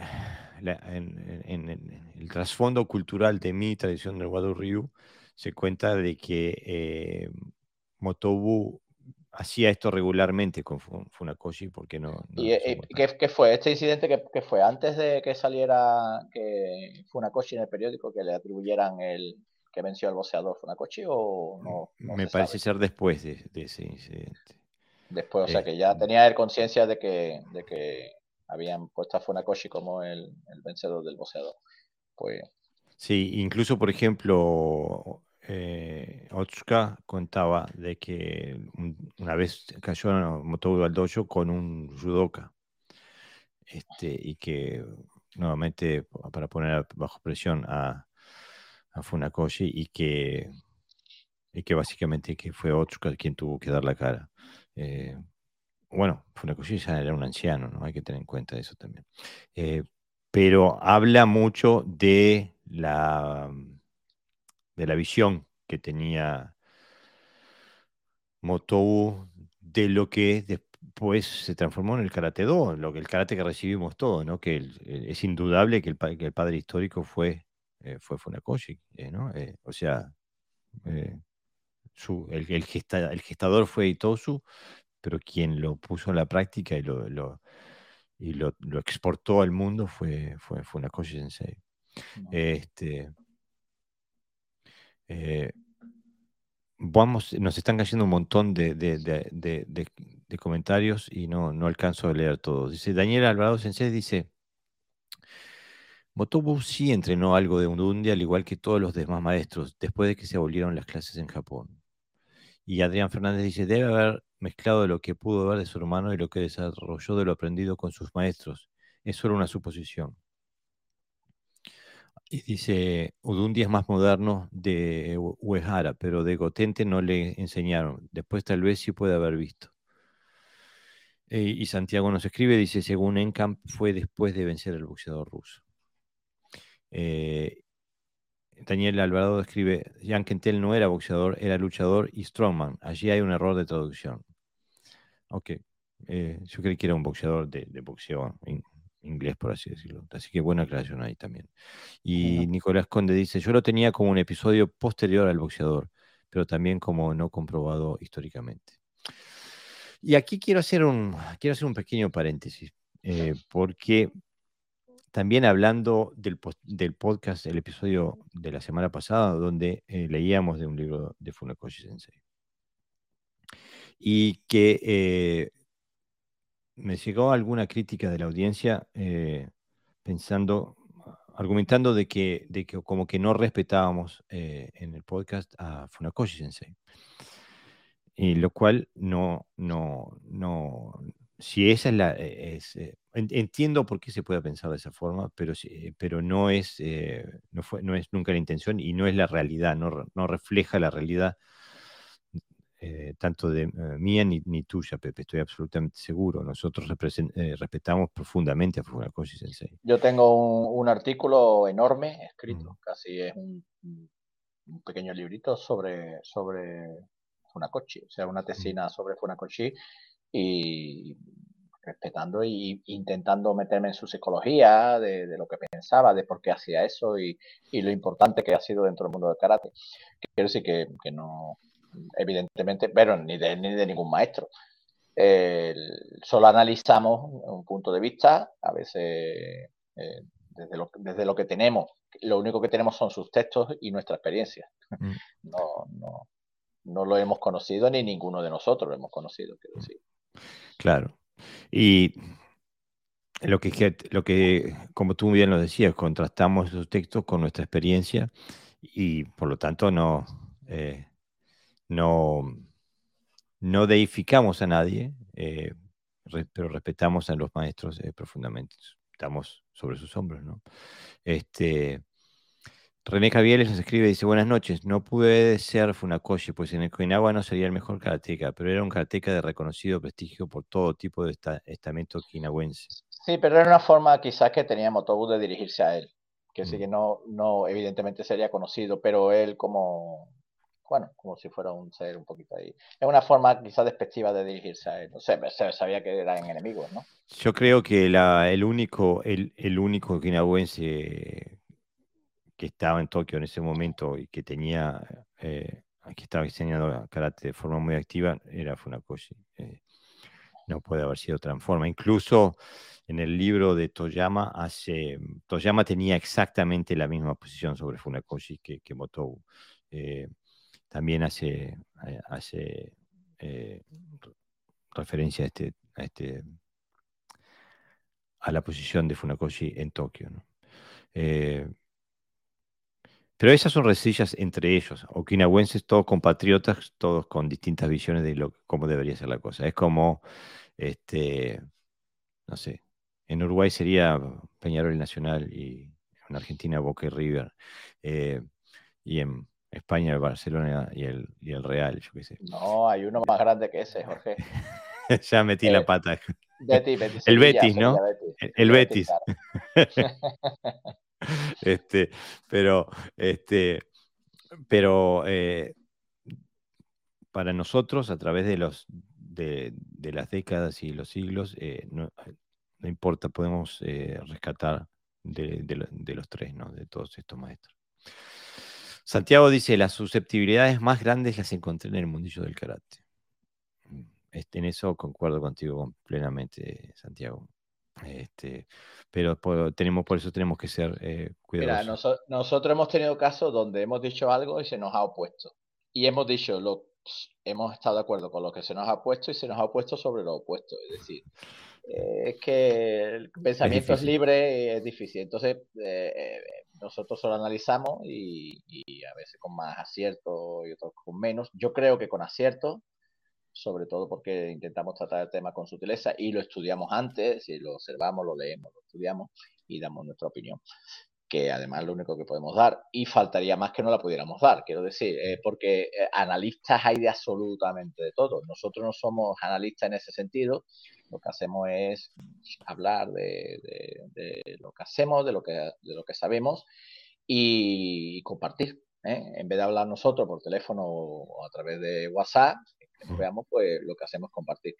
el trasfondo cultural de mi tradición del Wado Ryu, se cuenta de que eh, Motobu hacía esto regularmente con Funakoshi porque no... ¿Y, eh, ¿qué, fue? ¿Este incidente que, fue antes de que saliera que Funakoshi en el periódico, que le atribuyeran el, que venció al boxeador Funakoshi o no? Me parece ser después de, ese incidente. Después, o sea que ya eh, tenía él conciencia de que, de que habían puesto a Funakoshi como el, vencedor del boxeador. Pues... Sí, incluso por ejemplo, eh, Otsuka contaba de que una vez cayó en Motobu al dojo con un judoka. Este, y que nuevamente para poner bajo presión a, a Funakoshi y que, y que básicamente que fue Otsuka quien tuvo que dar la cara. Eh, bueno, Funakoshi ya era un anciano, ¿no? Hay que tener en cuenta eso también. Eh, pero habla mucho de la, de la visión que tenía Motou de lo que después se transformó en el Karate Do, lo que, el karate que recibimos todos, ¿no? que es indudable que el, que el, padre histórico fue, eh, fue Funakoshi, eh, ¿no? Eh, o sea, su, el, el, el, gestador fue Itosu, pero quien lo puso en la práctica y lo, lo y lo, lo, exportó al mundo fue, fue Funakoshi Sensei. Este, eh, vamos, nos están cayendo un montón de, de, de, de comentarios y no, no alcanzo a leer todos. Dice Daniel Alvarado Sensei, dice, Motobu sí entrenó algo de Undundi, al igual que todos los demás maestros, después de que se abolieron las clases en Japón. Y Adrián Fernández dice, debe haber mezclado lo que pudo ver de su hermano y lo que desarrolló de lo aprendido con sus maestros. Es solo una suposición. Y dice, Udundi es más moderno de Uehara, pero de Gotente no le enseñaron. Después tal vez sí puede haber visto. Eh, y Santiago nos escribe, dice, según Encamp fue después de vencer al boxeador ruso. Eh, Daniel Alvarado escribe, Jan Kentel no era boxeador, era luchador y strongman. Allí hay un error de traducción. Ok, eh, yo creí que era un boxeador de, boxeo inglés, por así decirlo. Así que buena aclaración ahí también. Y Nicolás Conde dice, yo lo tenía como un episodio posterior al boxeador, pero también como no comprobado históricamente. Y aquí quiero hacer un, quiero hacer un pequeño paréntesis, eh, porque también hablando del, del, podcast, el episodio de la semana pasada, donde eh, leíamos de un libro de Funakoshi Sensei. Y que eh, me llegó alguna crítica de la audiencia eh, pensando, argumentando de que, de que como que no respetábamos en el podcast a Funakoshi Sensei. Y lo cual no, no, no, si esa es la... Es, entiendo por qué se puede pensar de esa forma, pero, pero no, es, eh, no, fue, no es nunca la intención y no es la realidad, no, no refleja la realidad eh, tanto de eh, mía ni, ni, tuya, Pepe, estoy absolutamente seguro. Nosotros respetamos profundamente a Funakoshi Sensei. Yo tengo un, artículo enorme escrito, casi es un, un, pequeño librito sobre, sobre Funakoshi, o sea, una tesina sobre Funakoshi y respetando e intentando meterme en su psicología, de, lo que pensaba, de por qué hacía eso y, lo importante que ha sido dentro del mundo del karate. Quiero decir que, no, evidentemente, pero ni de, ni de ningún maestro. solo analizamos un punto de vista, a veces eh, desde, lo, desde lo que tenemos. Lo único que tenemos son sus textos y nuestra experiencia. Mm. No, no, no lo hemos conocido ni ninguno de nosotros lo hemos conocido, quiero decir. Claro. Y lo que, lo que, como tú bien lo decías, contrastamos esos textos con nuestra experiencia y por lo tanto no, eh, no, no deificamos a nadie, eh, pero respetamos a los maestros eh, profundamente. Estamos sobre sus hombros, ¿no? Este, René Javieres nos escribe, dice, buenas noches, no pude ser Funakoshi, pues en el Okinawa no sería el mejor karateka, pero era un karateka de reconocido prestigio por todo tipo de estamento okinawense. Sí, pero era una forma quizás que tenía Motobu de dirigirse a él, que sí mm. que no, no evidentemente sería conocido, pero él como, bueno, como si fuera un ser un poquito ahí. Es una forma quizás despectiva de dirigirse a él, no sé, sabía que eran enemigos, ¿no? Yo creo que la, el único, el, el único que estaba en Tokio en ese momento y que tenía, eh, que estaba enseñando karate de forma muy activa, era Funakoshi. Eh, no puede haber sido otra forma. Incluso en el libro de Toyama, hace, Toyama tenía exactamente la misma posición sobre Funakoshi que, que Motobu. Eh, también hace, hace referencia a este, a este a la posición de Funakoshi en Tokio. Pero esas son resillas entre ellos, okinawenses, todos compatriotas, todos con distintas visiones de lo, cómo debería ser la cosa. Es como, este, no sé, en Uruguay sería Peñarol Nacional y en Argentina Boca y River. Eh, y en España el Barcelona y el, y el Real, yo qué sé. No, hay uno más grande que ese, Jorge. ya metí la eh, pata. el Betis, ¿no? El, Betis. este, pero, este, pero eh, para nosotros, a través de, los, de, las décadas y los siglos, eh, no, importa, podemos rescatar de, los tres, ¿no? de todos estos maestros. Santiago dice, las susceptibilidades más grandes las encontré en el mundillo del karate. Este, en eso concuerdo contigo plenamente, Santiago. Este, pero por, tenemos, por eso tenemos que ser eh, cuidadosos. Mira, nosotros hemos tenido casos donde hemos dicho algo y se nos ha opuesto. Y hemos dicho, lo, hemos estado de acuerdo con lo que se nos ha opuesto y se nos ha opuesto sobre lo opuesto. Es decir, eh, es que el pensamiento es, libre y es difícil. Entonces, eh, nosotros solo analizamos y, y, a veces con más acierto y otros con menos. Yo creo que con acierto sobre todo porque intentamos tratar el tema con sutileza y lo estudiamos antes, y lo observamos, lo leemos, lo estudiamos y damos nuestra opinión, que además es lo único que podemos dar, y faltaría más que no la pudiéramos dar, quiero decir, eh, porque eh, analistas hay de absolutamente de todo. Nosotros no somos analistas en ese sentido, lo que hacemos es hablar de, lo que hacemos, de lo que, de lo que sabemos y compartir. ¿eh? En vez de hablar nosotros por teléfono o a través de WhatsApp, veamos, pues lo que hacemos compartir.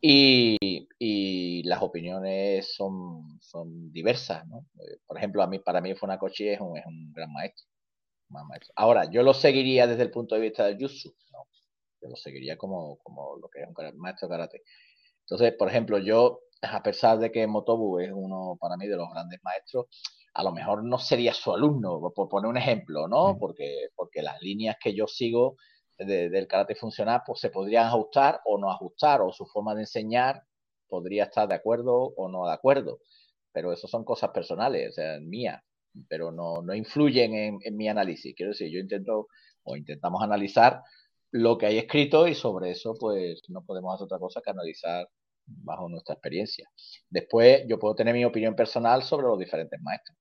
Y, y, las opiniones son, son diversas, ¿no? Eh, por ejemplo, a mí, para mí Funakoshi es un, es un gran maestro, maestro. Ahora, yo lo seguiría desde el punto de vista del Jutsu, ¿no? Yo lo seguiría como, como lo que es un maestro de karate. Entonces, por ejemplo, yo, a pesar de que Motobu es uno para mí de los grandes maestros, a lo mejor no sería su alumno, por poner un ejemplo, ¿no? Porque, porque las líneas que yo sigo del karate funcional, pues se podrían ajustar o no ajustar, o su forma de enseñar podría estar de acuerdo o no de acuerdo. Pero eso son cosas personales, o sea, mías, pero no, no influyen en, en, mi análisis. Quiero decir, yo intento o intentamos analizar lo que hay escrito y sobre eso pues no podemos hacer otra cosa que analizar bajo nuestra experiencia. Después yo puedo tener mi opinión personal sobre los diferentes maestros.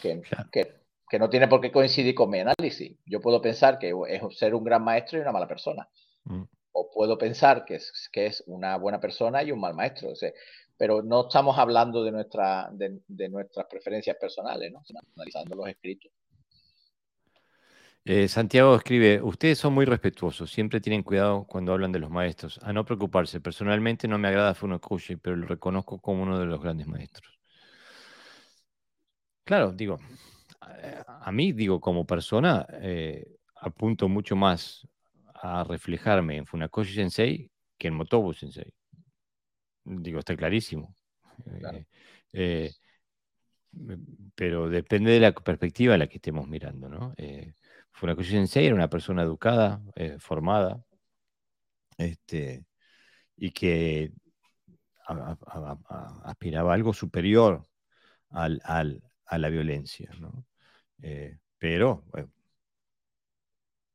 Que, que que no tiene por qué coincidir con mi análisis. Yo puedo pensar que es ser un gran maestro y una mala persona. Mm. O puedo pensar que es, que es una buena persona y un mal maestro. pero no estamos hablando de, nuestra, de, nuestras preferencias personales, ¿no? sino analizando los escritos. Eh, Santiago escribe, ustedes son muy respetuosos, siempre tienen cuidado cuando hablan de los maestros. A no preocuparse, personalmente no me agrada Funakoshi, pero lo reconozco como uno de los grandes maestros. Claro, digo, a mí, digo, como persona, eh, apunto mucho más a reflejarme en Funakoshi Sensei que en Motobu Sensei. Digo, está clarísimo. Eh, eh, pero depende de la perspectiva en la que estemos mirando, ¿no? Funakoshi Sensei era una persona educada, formada, este, y que aspiraba a algo superior al, a la violencia, ¿no? Eh, pero,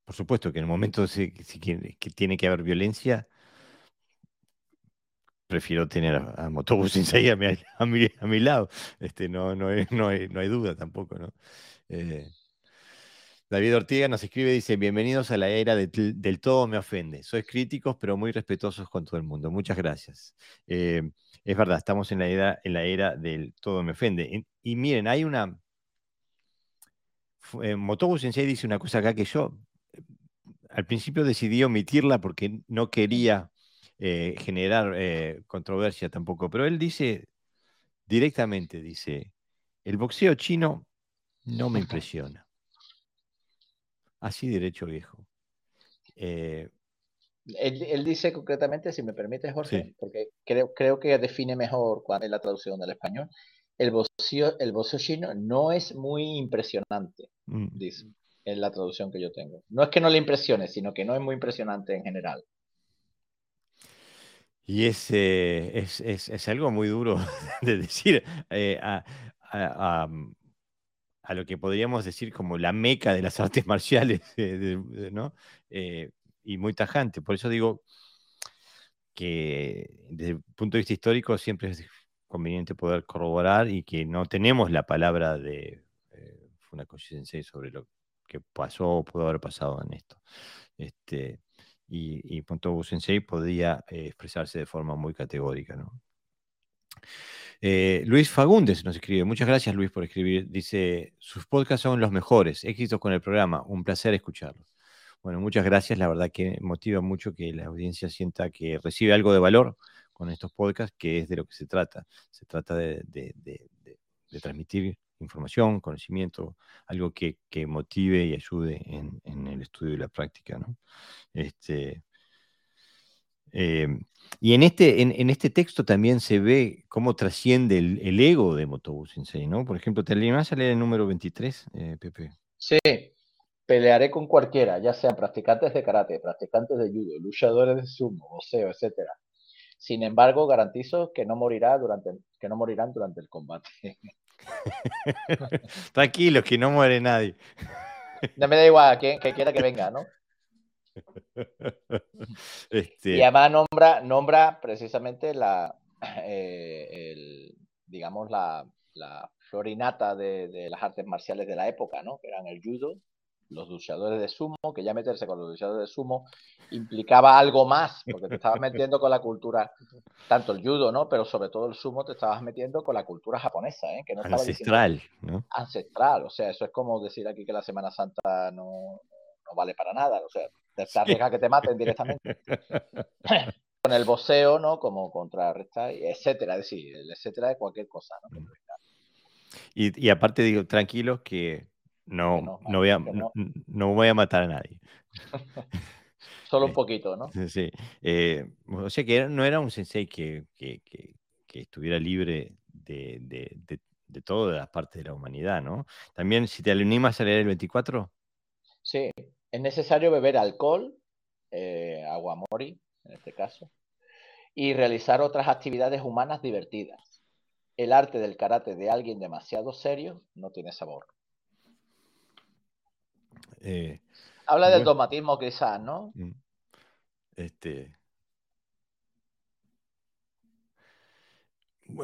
por supuesto que en el momento si, que tiene que haber violencia, prefiero tener a, a Motobu a mi, a, mi, lado. Este, no, no, hay, no, no hay duda tampoco, ¿no? Eh, David Ortiga nos escribe, dice, bienvenidos a la era del todo me ofende. Sois críticos, pero muy respetuosos con todo el mundo. Muchas gracias. Eh, es verdad, estamos en la era, en la era del todo me ofende. y miren, hay una, eh, Motobu Sensei dice una cosa acá que yo eh, al principio decidí omitirla porque no quería eh, generar controversia tampoco, pero él dice directamente, dice, el boxeo chino no me impresiona. Así derecho viejo. Él, dice concretamente, si me permite, Jorge, porque creo, creo que define mejor cuál es la traducción del español el el chino no es muy impresionante, mm. dice, en la traducción que yo tengo. No es que no le impresione, sino que no es muy impresionante en general. Y es, es, algo muy duro de decir eh, a, lo que podríamos decir como la meca de las artes marciales, ¿no? Eh, y muy tajante. Por eso digo que desde el punto de vista histórico siempre es conveniente poder corroborar y que no tenemos la palabra de eh, Funakoshi Sensei sobre lo que pasó o pudo haber pasado en esto. Este, y, y Sensei podía eh, expresarse de forma muy categórica. Eh, Luis Fagundes nos escribe, muchas gracias Luis por escribir, dice, sus podcasts son los mejores, éxitos con el programa, un placer escucharlos. Bueno, muchas gracias, la verdad que motiva mucho que la audiencia sienta que recibe algo de valor con estos podcasts, que es de lo que se trata. Se trata de, transmitir información, conocimiento, algo que, motive y ayude en, el estudio y la práctica. ¿no? Este, eh, y en este, en, este texto también se ve cómo trasciende el, ego de Motobu Sensei, ¿no? Por ejemplo, ¿te animás a leer el número 23, eh, Pepe? Sí, pelearé con cualquiera, ya sean practicantes de karate, practicantes de judo, luchadores de sumo, boxeo, etcétera. Sin embargo, garantizo que no morirá durante, que no morirán durante el combate. Tranquilo, que no muere nadie. No me da igual, que, que quiera que venga, ¿no? Este... Y además nombra, nombra precisamente la, eh, digamos, la, florinata de, las artes marciales de la época, ¿no? Que eran el judo, los luchadores de sumo, que ya meterse con los luchadores de sumo implicaba algo más, porque te estabas metiendo con la cultura, tanto el judo, ¿no? Pero sobre todo el sumo te estabas metiendo con la cultura japonesa, ¿eh? Que no ancestral, ¿no? Ancestral, o sea, eso es como decir aquí que la Semana Santa no, no vale para nada, o sea, te arriesga que te maten directamente. Con el boxeo, ¿no? Como contrarrestar, etcétera, es decir, el etcétera de cualquier cosa, ¿no? Y, y aparte digo, tranquilos que no, no, voy a, no. voy a matar a nadie. Solo un poquito, ¿no? Sí. Eh, o sea que no era un sensei que, que, que, estuviera libre de, de, de, de, todas las partes de la humanidad, ¿no? También, si te animas a leer el 24. Sí, es necesario beber alcohol, eh, agua mori en este caso, y realizar otras actividades humanas divertidas. El arte del karate de alguien demasiado serio no tiene sabor. Eh, habla del dogmatismo quizás, ¿no? Mm, este.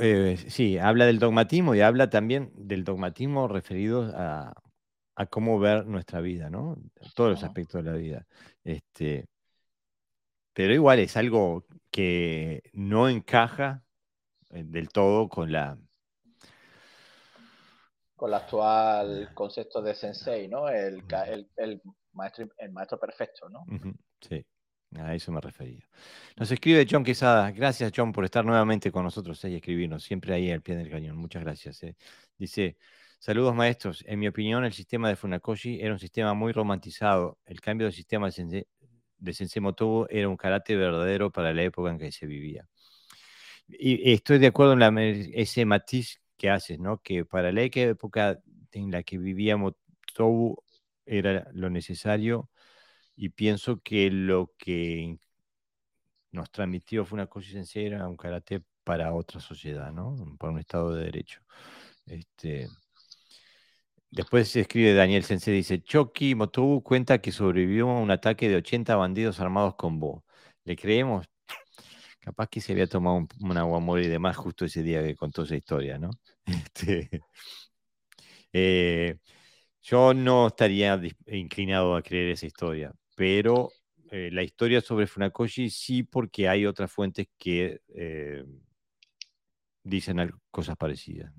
Eh, sí, habla del dogmatismo y habla también del dogmatismo referido a, a cómo ver nuestra vida, ¿no? Todos los aspectos de la vida. Este, pero igual es algo que no encaja eh, del todo con la... Con el actual concepto de sensei, ¿no? El, maestro, el maestro perfecto, ¿no? Sí, a eso me refería. Nos escribe John Quesada. Gracias, John, por estar nuevamente con nosotros y escribirnos. Siempre ahí al pie del cañón. Muchas gracias. Eh. Dice, Saludos maestros. En mi opinión, el sistema de Funakoshi era un sistema muy romantizado. El cambio del sistema de Sensei, de Motobu era un carácter verdadero para la época en que se vivía. Y estoy de acuerdo en ese matiz que haces, ¿no? Que para la época en la que vivía Motobu era lo necesario y pienso que lo que nos transmitió Funakoshi Sensei era un carácter para otra sociedad, ¿no? Para un Estado de Derecho. Este, Después se escribe Daniel Sensei, dice, Choki Motobu cuenta que sobrevivió a un ataque de 80 bandidos armados con Bo. ¿Le creemos? Capaz que se había tomado un, un aguamori de más justo ese día que contó esa historia, ¿no? Este, eh, yo no estaría inclinado a creer esa historia, pero eh, la historia sobre Funakoshi sí porque hay otras fuentes que eh, dicen cosas parecidas.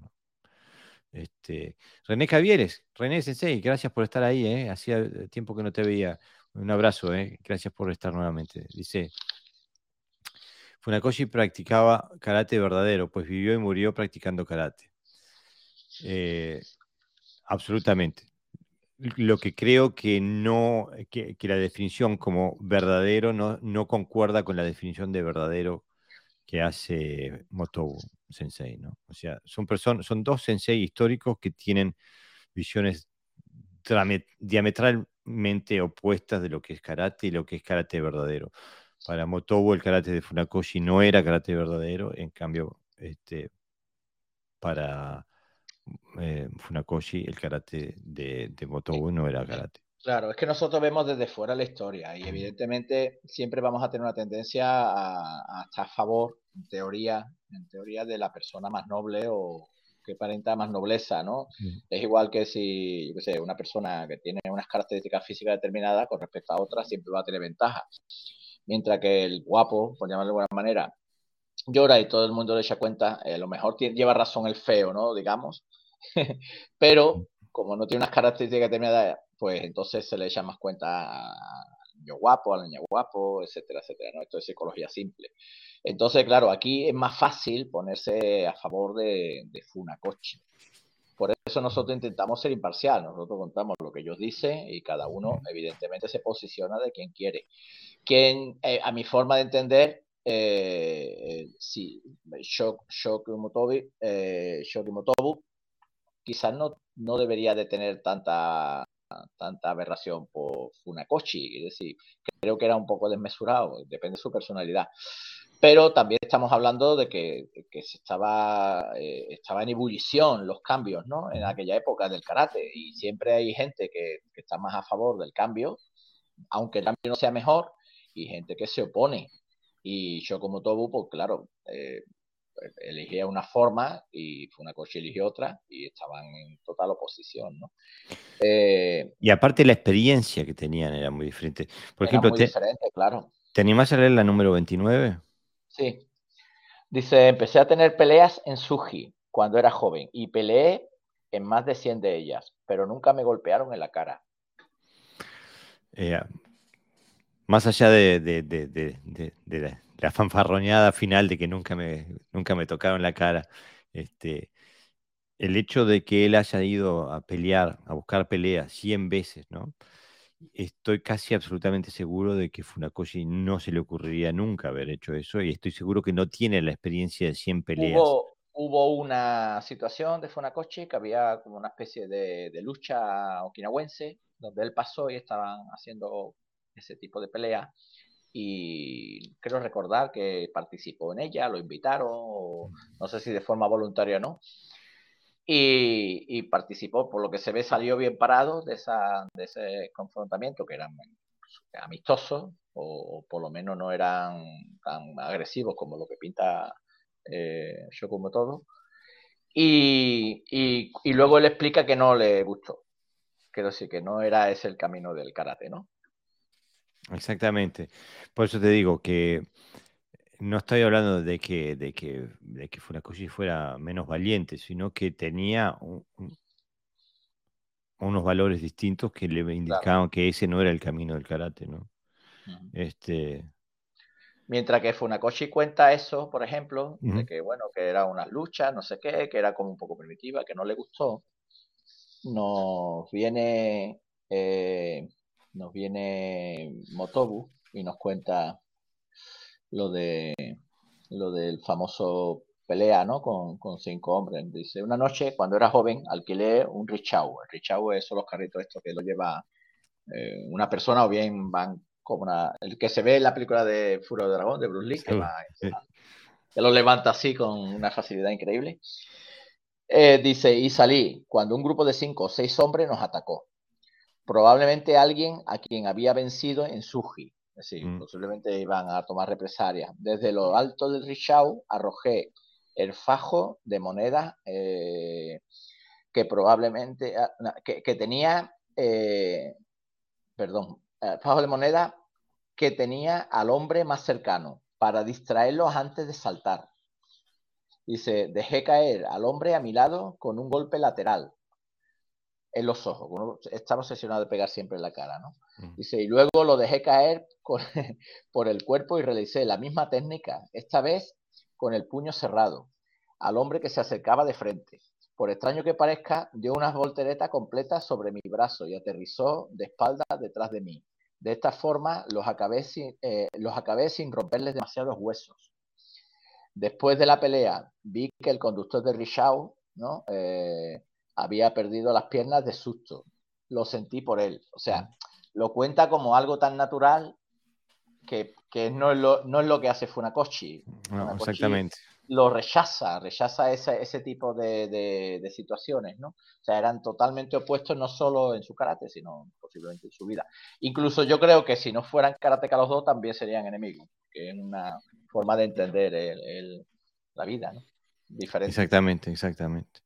Este, René Javieres, René Sensei, gracias por estar ahí, hacía tiempo que no te veía. Un abrazo, gracias por estar nuevamente. Dice, Funakoshi practicaba karate verdadero, pues vivió y murió practicando karate. absolutamente. Lo que creo que no, que, la definición como verdadero no, concuerda con la definición de verdadero que hace Motobu Sensei, ¿no? O sea, son, son dos sensei históricos que tienen visiones diametralmente opuestas de lo que es karate y lo que es karate verdadero. Para Motobu el karate de Funakoshi no era karate verdadero, en cambio, este, para eh, Funakoshi el karate de, de Motobu no era karate. Claro, es que nosotros vemos desde fuera la historia y evidentemente siempre vamos a tener una tendencia a, estar a favor, en teoría, en teoría de la persona más noble o que aparenta más nobleza, ¿no? Es igual que si, yo sé, una persona que tiene unas características físicas determinadas con respecto a otras siempre va a tener ventajas. Mientras que el guapo, por llamarlo de alguna manera, llora y todo el mundo le echa cuenta, eh, a lo mejor lleva razón el feo, ¿no? Digamos. Pero como no tiene unas características determinadas, pues entonces se le echa más cuenta al niño guapo, al niño guapo, etcétera, etcétera, ¿no? Esto es psicología simple. Entonces, claro, aquí es más fácil ponerse a favor de, de Funakoshi. Por eso nosotros intentamos ser imparcial, nosotros contamos lo que ellos dicen y cada uno evidentemente se posiciona de quien quiere. Quien, eh, a mi forma de entender, eh, sí, Shoki eh, quizás no, no debería de tener tanta, tanta aberración por Funakoshi, es decir, creo que era un poco desmesurado, depende de su personalidad. Pero también estamos hablando de que, se estaba, eh, estaba en ebullición los cambios ¿no? en aquella época del karate y siempre hay gente que, está más a favor del cambio, aunque el cambio no sea mejor, y gente que se opone. Y yo como Tobu, pues claro, eh, elegía una forma y Funakoshi eligió otra y estaban en total oposición, ¿no? Eh, y aparte la experiencia que tenían era muy diferente. Por ejemplo, muy diferente, claro. ¿te animás a leer la número 29? Sí. Dice, empecé a tener peleas en Suji cuando era joven y peleé en más de 100 de ellas, pero nunca me golpearon en la cara. Eh, más allá de, la, fanfarroñada final de que nunca me, nunca me tocaron la cara, este, el hecho de que él haya ido a pelear, a buscar peleas 100 veces, ¿no? Estoy casi absolutamente seguro de que Funakoshi no se le ocurriría nunca haber hecho eso y estoy seguro que no tiene la experiencia de 100 peleas. Hubo, una situación de Funakoshi que había como una especie de, de lucha okinawense donde él pasó y estaban haciendo ese tipo de pelea. Y creo recordar que participó en ella, lo invitaron, no sé si de forma voluntaria o no. Y, participó, por lo que se ve, salió bien parado de, esa, de ese confrontamiento, que eran amistosos, o, por lo menos no eran tan agresivos como lo que pinta eh, como todo. Y, y, y, luego él explica que no le gustó. Quiero decir que no era ese el camino del karate, ¿no? Exactamente. Por eso te digo que no estoy hablando de que, de que, de que Funakoshi fuera menos valiente, sino que tenía unos valores distintos que le indicaban que ese no era el camino del karate, ¿no? Este. Mientras que Funakoshi cuenta eso, por ejemplo, de que bueno, que era una lucha, no sé qué, que era como un poco primitiva, que no le gustó, nos viene eh, nos viene Motobu y nos cuenta lo de lo del famoso pelea, ¿no? Con, cinco hombres. Dice, una noche, cuando era joven, alquilé un Richau. El Richau es los carritos estos que lo lleva eh, una persona o bien van como una... El que se ve en la película de Furo de Dragón, de Bruce Lee, que, va, que lo levanta así con una facilidad increíble. Eh, dice, y salí cuando un grupo de cinco o seis hombres nos atacó probablemente alguien a quien había vencido en Suji. Es decir, mm. posiblemente iban a tomar represalias. Desde lo alto del Richau arrojé el fajo de monedas eh, que probablemente ah, que, tenía, eh, perdón, el fajo de que tenía al hombre más cercano para distraerlos antes de saltar. Dice, dejé caer al hombre a mi lado con un golpe lateral en los ojos. Uno está obsesionado de pegar siempre en la cara, ¿no? Mm. Dice, y luego lo dejé caer por el cuerpo y realicé la misma técnica, esta vez con el puño cerrado, al hombre que se acercaba de frente. Por extraño que parezca, dio una voltereta completa sobre mi brazo y aterrizó de espalda detrás de mí. De esta forma los acabé sin, eh, los acabé sin romperles demasiados huesos. Después de la pelea, vi que el conductor de Richau ¿no? Eh, había perdido las piernas de susto. Lo sentí por él. O sea, lo cuenta como algo tan natural que, no, es lo, no es lo que hace Funakoshi. No, exactamente. Lo rechaza, rechaza ese, ese tipo de, situaciones, ¿no? O sea, eran totalmente opuestos no solo en su karate, sino posiblemente en su vida. Incluso yo creo que si no fueran karateka los dos, también serían enemigos, que es una forma de entender la vida, ¿no? Exactamente, exactamente.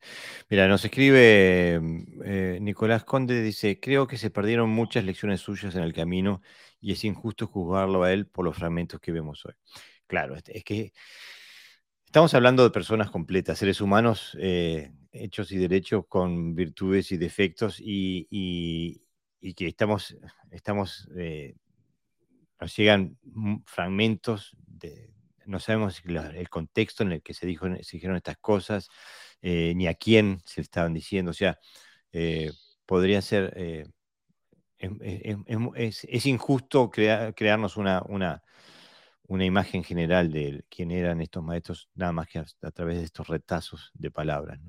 Mira, nos escribe eh, Nicolás Conde, dice, creo que se perdieron muchas lecciones suyas en el camino y es injusto juzgarlo a él por los fragmentos que vemos hoy. Claro, es que estamos hablando de personas completas, seres humanos eh, hechos y derechos con virtudes y defectos y, que estamos, estamos eh, nos llegan fragmentos de, no sabemos el contexto en el que se, dijo, se dijeron estas cosas, eh, ni a quién se estaban diciendo. O sea, eh, podría ser, eh, es, injusto crearnos una, una, una, imagen general de quién eran estos maestros, nada más que a, través de estos retazos de palabras.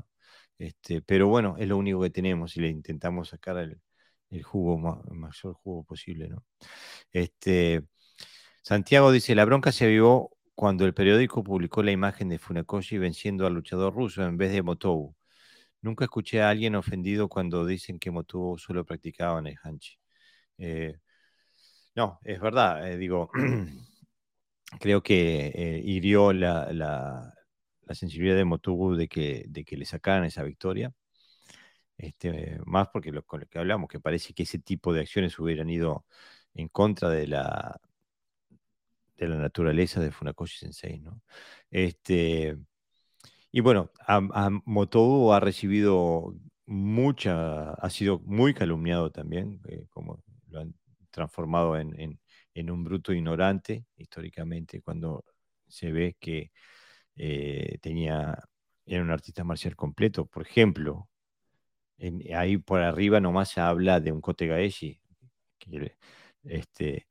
Este, pero bueno, es lo único que tenemos y le intentamos sacar el, el jugo, el mayor jugo posible. ¿no? Este, Santiago dice, la bronca se avivó cuando el periódico publicó la imagen de Funakoshi venciendo al luchador ruso en vez de Motobu. Nunca escuché a alguien ofendido cuando dicen que Motobu solo practicaba en el Hanchi. Eh, no, es verdad, eh, digo, creo que eh, hirió la, sensibilidad de Motobu de que, de que le sacaran esa victoria. Este, más porque lo, con lo que hablamos, que parece que ese tipo de acciones hubieran ido en contra de la, de la naturaleza de Funakoshi Sensei, ¿no? Este, y bueno, a, ha recibido mucha, ha sido muy calumniado también, eh, como lo han transformado en, un bruto ignorante históricamente, cuando se ve que eh, tenía, era un artista marcial completo. Por ejemplo, ahí por arriba nomás se habla de un Kote Gaeshi, este,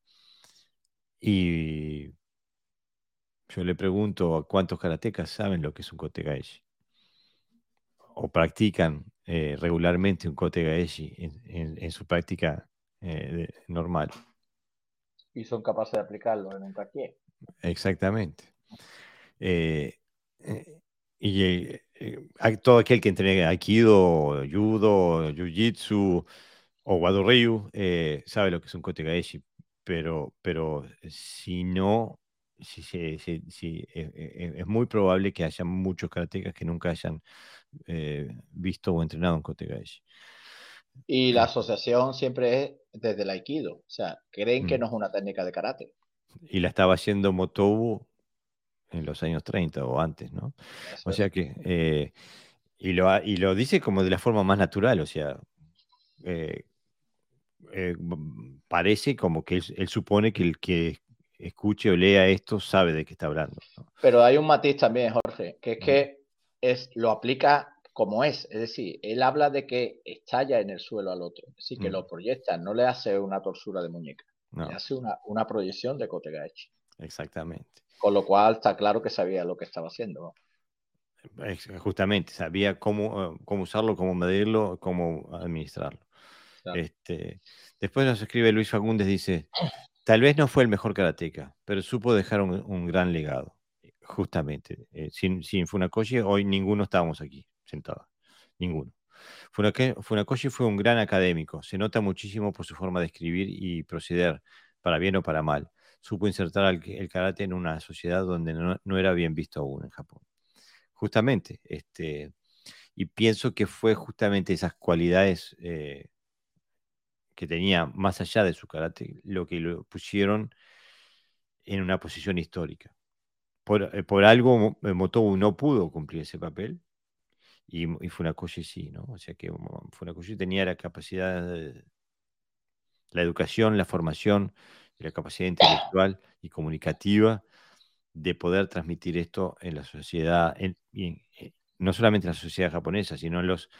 y yo le pregunto a cuántos karatecas saben lo que es un kote o practican eh, regularmente un kote en, su práctica eh, normal. Y son capaces de aplicarlo en un taquie. Exactamente. Eh, y todo aquel que entrega Aikido, Judo, Jiu-Jitsu o Wado Ryu sabe lo que es un kote pero, pero si no, si, si, e, e, es muy probable que haya muchos karatecas que nunca hayan eh, visto o entrenado en Kotegaeshi. Y la asociación siempre es desde el Aikido, o sea, creen que mm. no es una técnica de karate. Y la estaba haciendo Motobu en los años 30 o antes, ¿no? o sea que, eh, y, lo, y lo dice como de la forma más natural, o sea, eh, eh, parece como que él, supone que el que escuche o lea esto sabe de qué está hablando. Pero hay un matiz también, Jorge, que es que es, lo aplica como es, es decir, él habla de que estalla en el suelo al otro, es decir, que lo proyecta, no le hace una torsura de muñeca, le hace una, una proyección de Kotegaechi. Exactamente. Con lo cual está claro que sabía lo que estaba haciendo. Justamente, sabía cómo, cómo usarlo, cómo medirlo, cómo administrarlo. Este, después nos escribe Luis Fagundes, dice, tal vez no fue el mejor karateca, pero supo dejar un, gran legado. Justamente, eh, sin, sin, Funakoshi hoy ninguno estábamos aquí sentados, ninguno. Funakoshi fue un gran académico, se nota muchísimo por su forma de escribir y proceder, para bien o para mal. Supo insertar el, karate en una sociedad donde no, era bien visto aún en Japón. Justamente, este, y pienso que fue justamente esas cualidades eh, que tenía más allá de su carácter, lo que lo pusieron en una posición histórica. Por, eh, por algo eh, Motobu no pudo cumplir ese papel y, y Funakoshi sí, ¿no? O sea que Funakoshi tenía la capacidad, la educación, la formación, la capacidad intelectual y comunicativa de poder transmitir esto en la sociedad, eh, no solamente en la sociedad japonesa, sino en los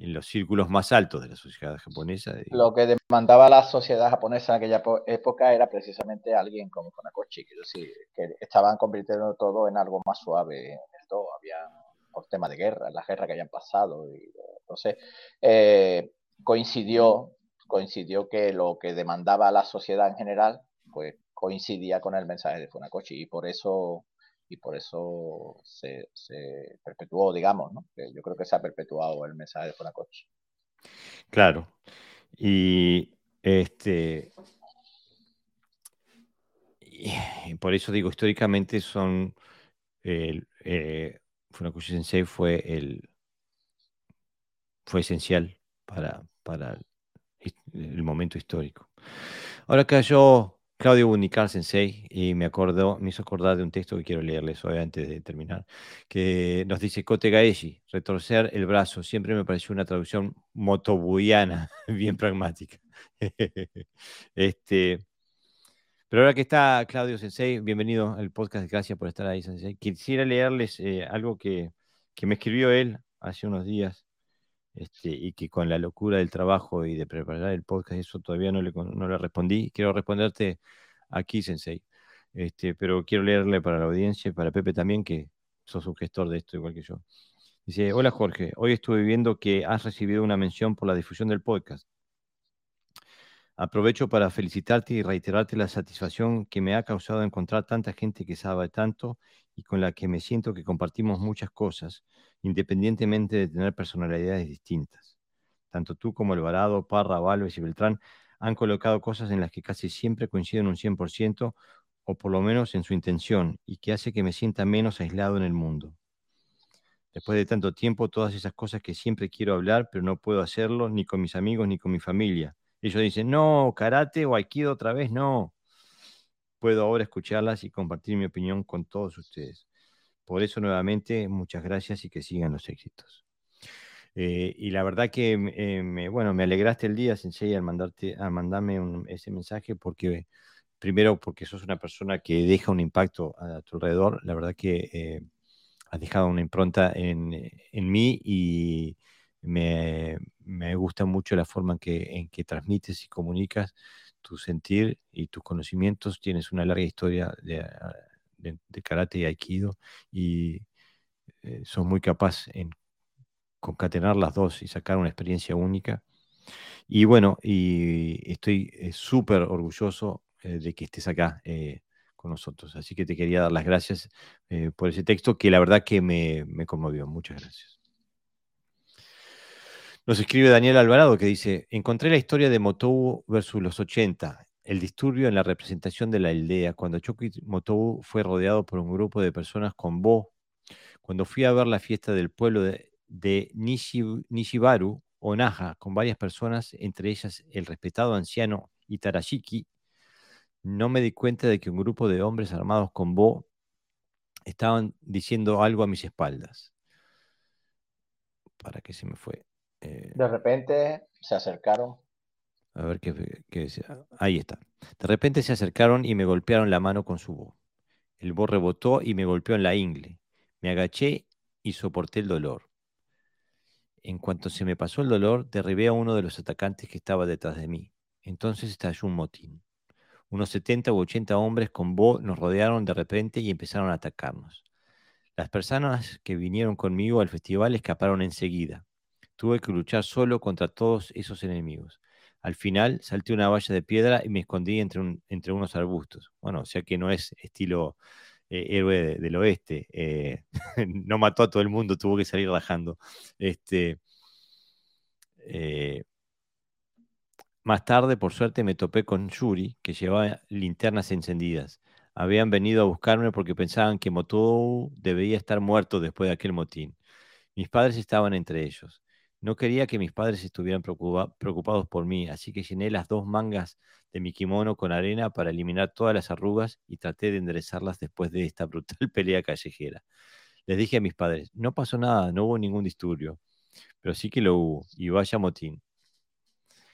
en los círculos más altos de la sociedad japonesa. Lo que demandaba la sociedad japonesa en aquella época era precisamente alguien como Funakoshi, quiero decir, que estaban convirtiendo todo en algo más suave en el todo, había por tema de guerra, la guerra que hayan pasado, y entonces eh, coincidió, coincidió que lo que demandaba la sociedad en general, pues coincidía con el mensaje de Funakoshi y por eso y por eso se, perpetuó, digamos, ¿no? yo creo que se ha perpetuado el mensaje de Funakoshi. Claro. Y este y por eso digo, históricamente son el, eh, Funakoshi Sensei fue el fue esencial para, para el, momento histórico. Ahora yo Claudio Unicar Sensei, y me acordó, me hizo acordar de un texto que quiero leerles hoy antes de terminar, que nos dice Kote Gaeshi, retorcer el brazo, siempre me pareció una traducción motobuiana, bien pragmática. este, pero ahora que está Claudio Sensei, bienvenido al podcast, gracias por estar ahí, Sensei. Quisiera leerles eh, algo que, que me escribió él hace unos días este, y que con la locura del trabajo y de preparar el podcast, eso todavía no le, no le respondí. Quiero responderte aquí, Sensei, este, pero quiero leerle para la audiencia y para Pepe también, que sos un gestor de esto igual que yo. Dice, hola Jorge, hoy estuve viendo que has recibido una mención por la difusión del podcast. Aprovecho para felicitarte y reiterarte la satisfacción que me ha causado encontrar tanta gente que sabe tanto y con la que me siento que compartimos muchas cosas independientemente de tener personalidades distintas. Tanto tú como Alvarado, Parra, Valves y Beltrán han colocado cosas en las que casi siempre coinciden un 100%, o por lo menos en su intención, y que hace que me sienta menos aislado en el mundo. Después de tanto tiempo, todas esas cosas que siempre quiero hablar, pero no puedo hacerlo ni con mis amigos ni con mi familia. Ellos dicen, no, karate o aikido otra vez, no. Puedo ahora escucharlas y compartir mi opinión con todos ustedes. Por eso, nuevamente, muchas gracias y que sigan los éxitos. Eh, y la verdad que, eh, me, bueno, me alegraste el día, Sensei, al, mandarte, a mandarme ese mensaje, porque primero porque sos una persona que deja un impacto a, tu alrededor. La verdad que eh, has dejado una impronta en, en mí y me, me, gusta mucho la forma en que, en que transmites y comunicas tu sentir y tus conocimientos. Tienes una larga historia de, de, karate y aikido y eh, sos muy capaz en concatenar las dos y sacar una experiencia única. Y bueno, y estoy eh, súper orgulloso eh, de que estés acá con nosotros. Así que te quería dar las gracias por ese texto que la verdad que me, me conmovió. Muchas gracias. Nos escribe Daniel Alvarado que dice, encontré la historia de Motou versus los 80 el disturbio en la representación de la aldea, cuando Choki Motobu fue rodeado por un grupo de personas con bo, cuando fui a ver la fiesta del pueblo de, Nishibaru o Naha, con varias personas, entre ellas el respetado anciano Itarashiki, no me di cuenta de que un grupo de hombres armados con bo estaban diciendo algo a mis espaldas. ¿Para qué se me fue? Eh, de repente se acercaron a ver qué, Ahí está. De repente se acercaron y me golpearon la mano con su voz. El bo rebotó y me golpeó en la ingle. Me agaché y soporté el dolor. En cuanto se me pasó el dolor, derribé a uno de los atacantes que estaba detrás de mí. Entonces estalló un motín. Unos 70 u 80 hombres con bo nos rodearon de repente y empezaron a atacarnos. Las personas que vinieron conmigo al festival escaparon enseguida. Tuve que luchar solo contra todos esos enemigos. Al final salté una valla de piedra y me escondí entre, unos arbustos. Bueno, o sea que no es estilo eh, héroe del oeste. Eh, no mató a todo el mundo, tuvo que salir rajando. Este, eh, más tarde, por suerte, me topé con Yuri, que llevaba linternas encendidas. Habían venido a buscarme porque pensaban que Motou debía estar muerto después de aquel motín. Mis padres estaban entre ellos. No quería que mis padres estuvieran preocupados por mí, así que llené las dos mangas de mi kimono con arena para eliminar todas las arrugas y traté de enderezarlas después de esta brutal pelea callejera. Les dije a mis padres, no pasó nada, no hubo ningún disturbio, pero sí que lo hubo, y vaya motín.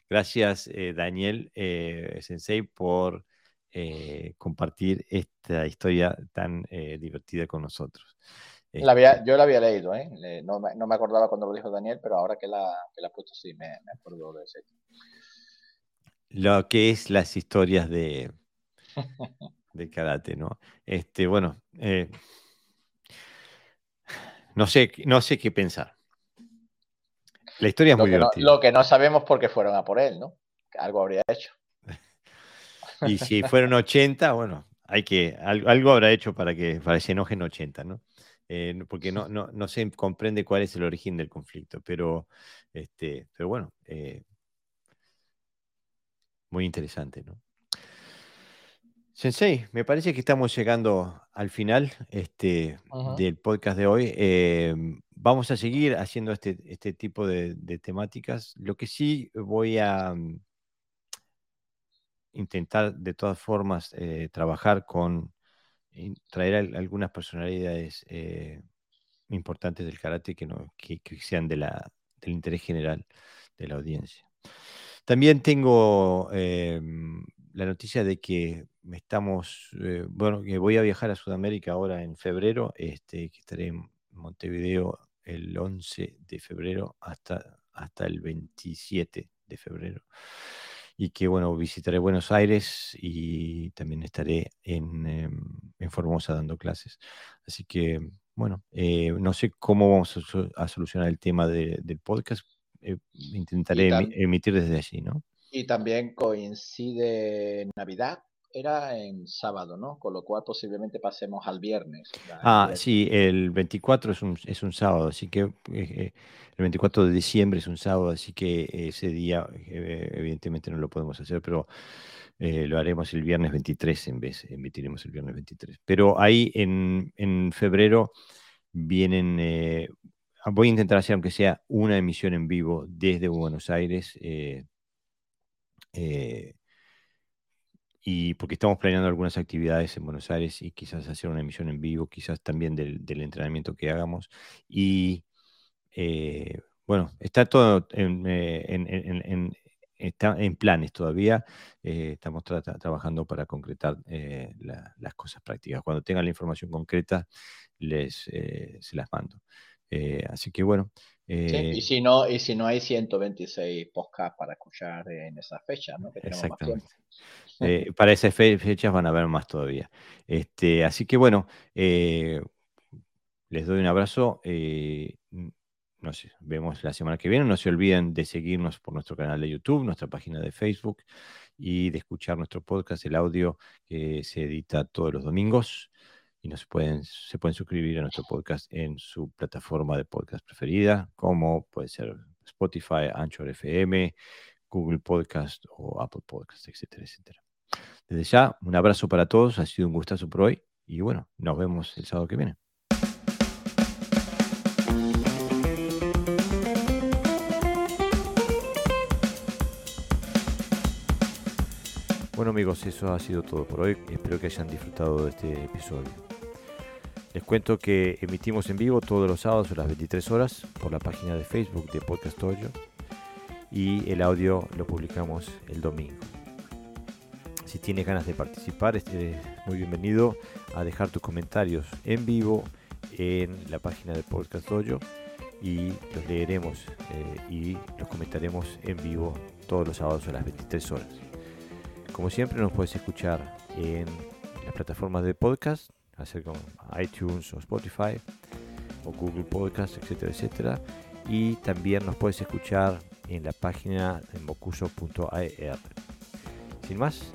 Gracias, eh, Daniel eh, Sensei, por eh, compartir esta historia tan divertida con nosotros. Este yo la había leído, ¿eh? no, me acordaba cuando lo dijo Daniel, pero ahora que la, que la puesto sí me, acuerdo de ese. Lo que es las historias de, de karate, ¿no? Este, bueno, eh, no, sé, no sé qué pensar. La historia es muy divertida. lo que no sabemos por qué fueron a por él, ¿no? Algo habría hecho. y si fueron 80, bueno, hay que, algo, habrá hecho para que, para que se enojen 80, ¿no? Eh, porque no, no, no, se comprende cuál es el origen del conflicto, pero, este, pero bueno, eh, muy interesante, ¿no? Sensei, me parece que estamos llegando al final este, del podcast de hoy. Eh, vamos a seguir haciendo este, este tipo de, temáticas. Lo que sí voy a, intentar de todas formas eh, trabajar con, traer algunas personalidades eh, importantes del karate que, no, que, sean del interés general de la audiencia. También tengo em, la noticia de que estamos, eh, bueno, que voy a viajar a Sudamérica ahora en febrero, este, que estaré en Montevideo el 11 de febrero hasta, hasta el 27 de febrero. Y que, bueno, visitaré Buenos Aires y también estaré en, em, Formosa dando clases. Así que, bueno, eh, no sé cómo vamos a, solucionar el tema del podcast. Eh, intentaré emitir desde allí, ¿no? Y también coincide Navidad, era en sábado, ¿no? Con lo cual posiblemente pasemos al viernes. Ah, sí, el 24 es un, es un sábado, así que eh, el 24 de diciembre es un sábado, así que ese día eh, evidentemente no lo podemos hacer, pero eh, lo haremos el viernes 23 en vez, emitiremos el viernes 23. Pero ahí en, en febrero vienen, voy a intentar hacer aunque sea una emisión en vivo desde Buenos Aires. Eh, y porque estamos planeando algunas actividades en Buenos Aires y quizás hacer una emisión en vivo, quizás también del, entrenamiento que hagamos. Y eh, bueno, está todo en, eh, está en planes todavía. Eh, estamos trabajando para concretar las cosas prácticas. Cuando tengan la información concreta, les se las mando. así que bueno. y, si no, y si no hay 126 podcasts para escuchar en esa fecha, ¿no? que tenemos más tiempo. Eh, para esas fechas van a haber más todavía. Este, así que bueno, eh, les doy un abrazo. Eh, nos vemos la semana que viene. No se olviden de seguirnos por nuestro canal de YouTube, nuestra página de Facebook y de escuchar nuestro podcast, el audio que se edita todos los domingos. Y nos pueden, se pueden suscribir a nuestro podcast en su plataforma de podcast preferida, como puede ser Spotify, Anchor FM, Google Podcast o Apple Podcast, etcétera, etcétera. Desde ya, un abrazo para todos, ha sido un gustazo por hoy y bueno, nos vemos el sábado que viene. Bueno amigos, eso ha sido todo por hoy. Espero que hayan disfrutado de este episodio. Les cuento que emitimos en vivo todos los sábados a las 23 horas por la página de Facebook de Podcast Toyo y el audio lo publicamos el domingo. Si tienes ganas de participar, estés muy bienvenido a dejar tus comentarios en vivo en la página de Podcast Dojo y los leeremos eh, y los comentaremos en vivo todos los sábados a las 23 horas. Como siempre nos puedes escuchar en las plataformas de podcast, hacer con iTunes o Spotify o Google Podcast, etcétera, etcétera. Y también nos puedes escuchar en la página de mocuso.ar. Sin más,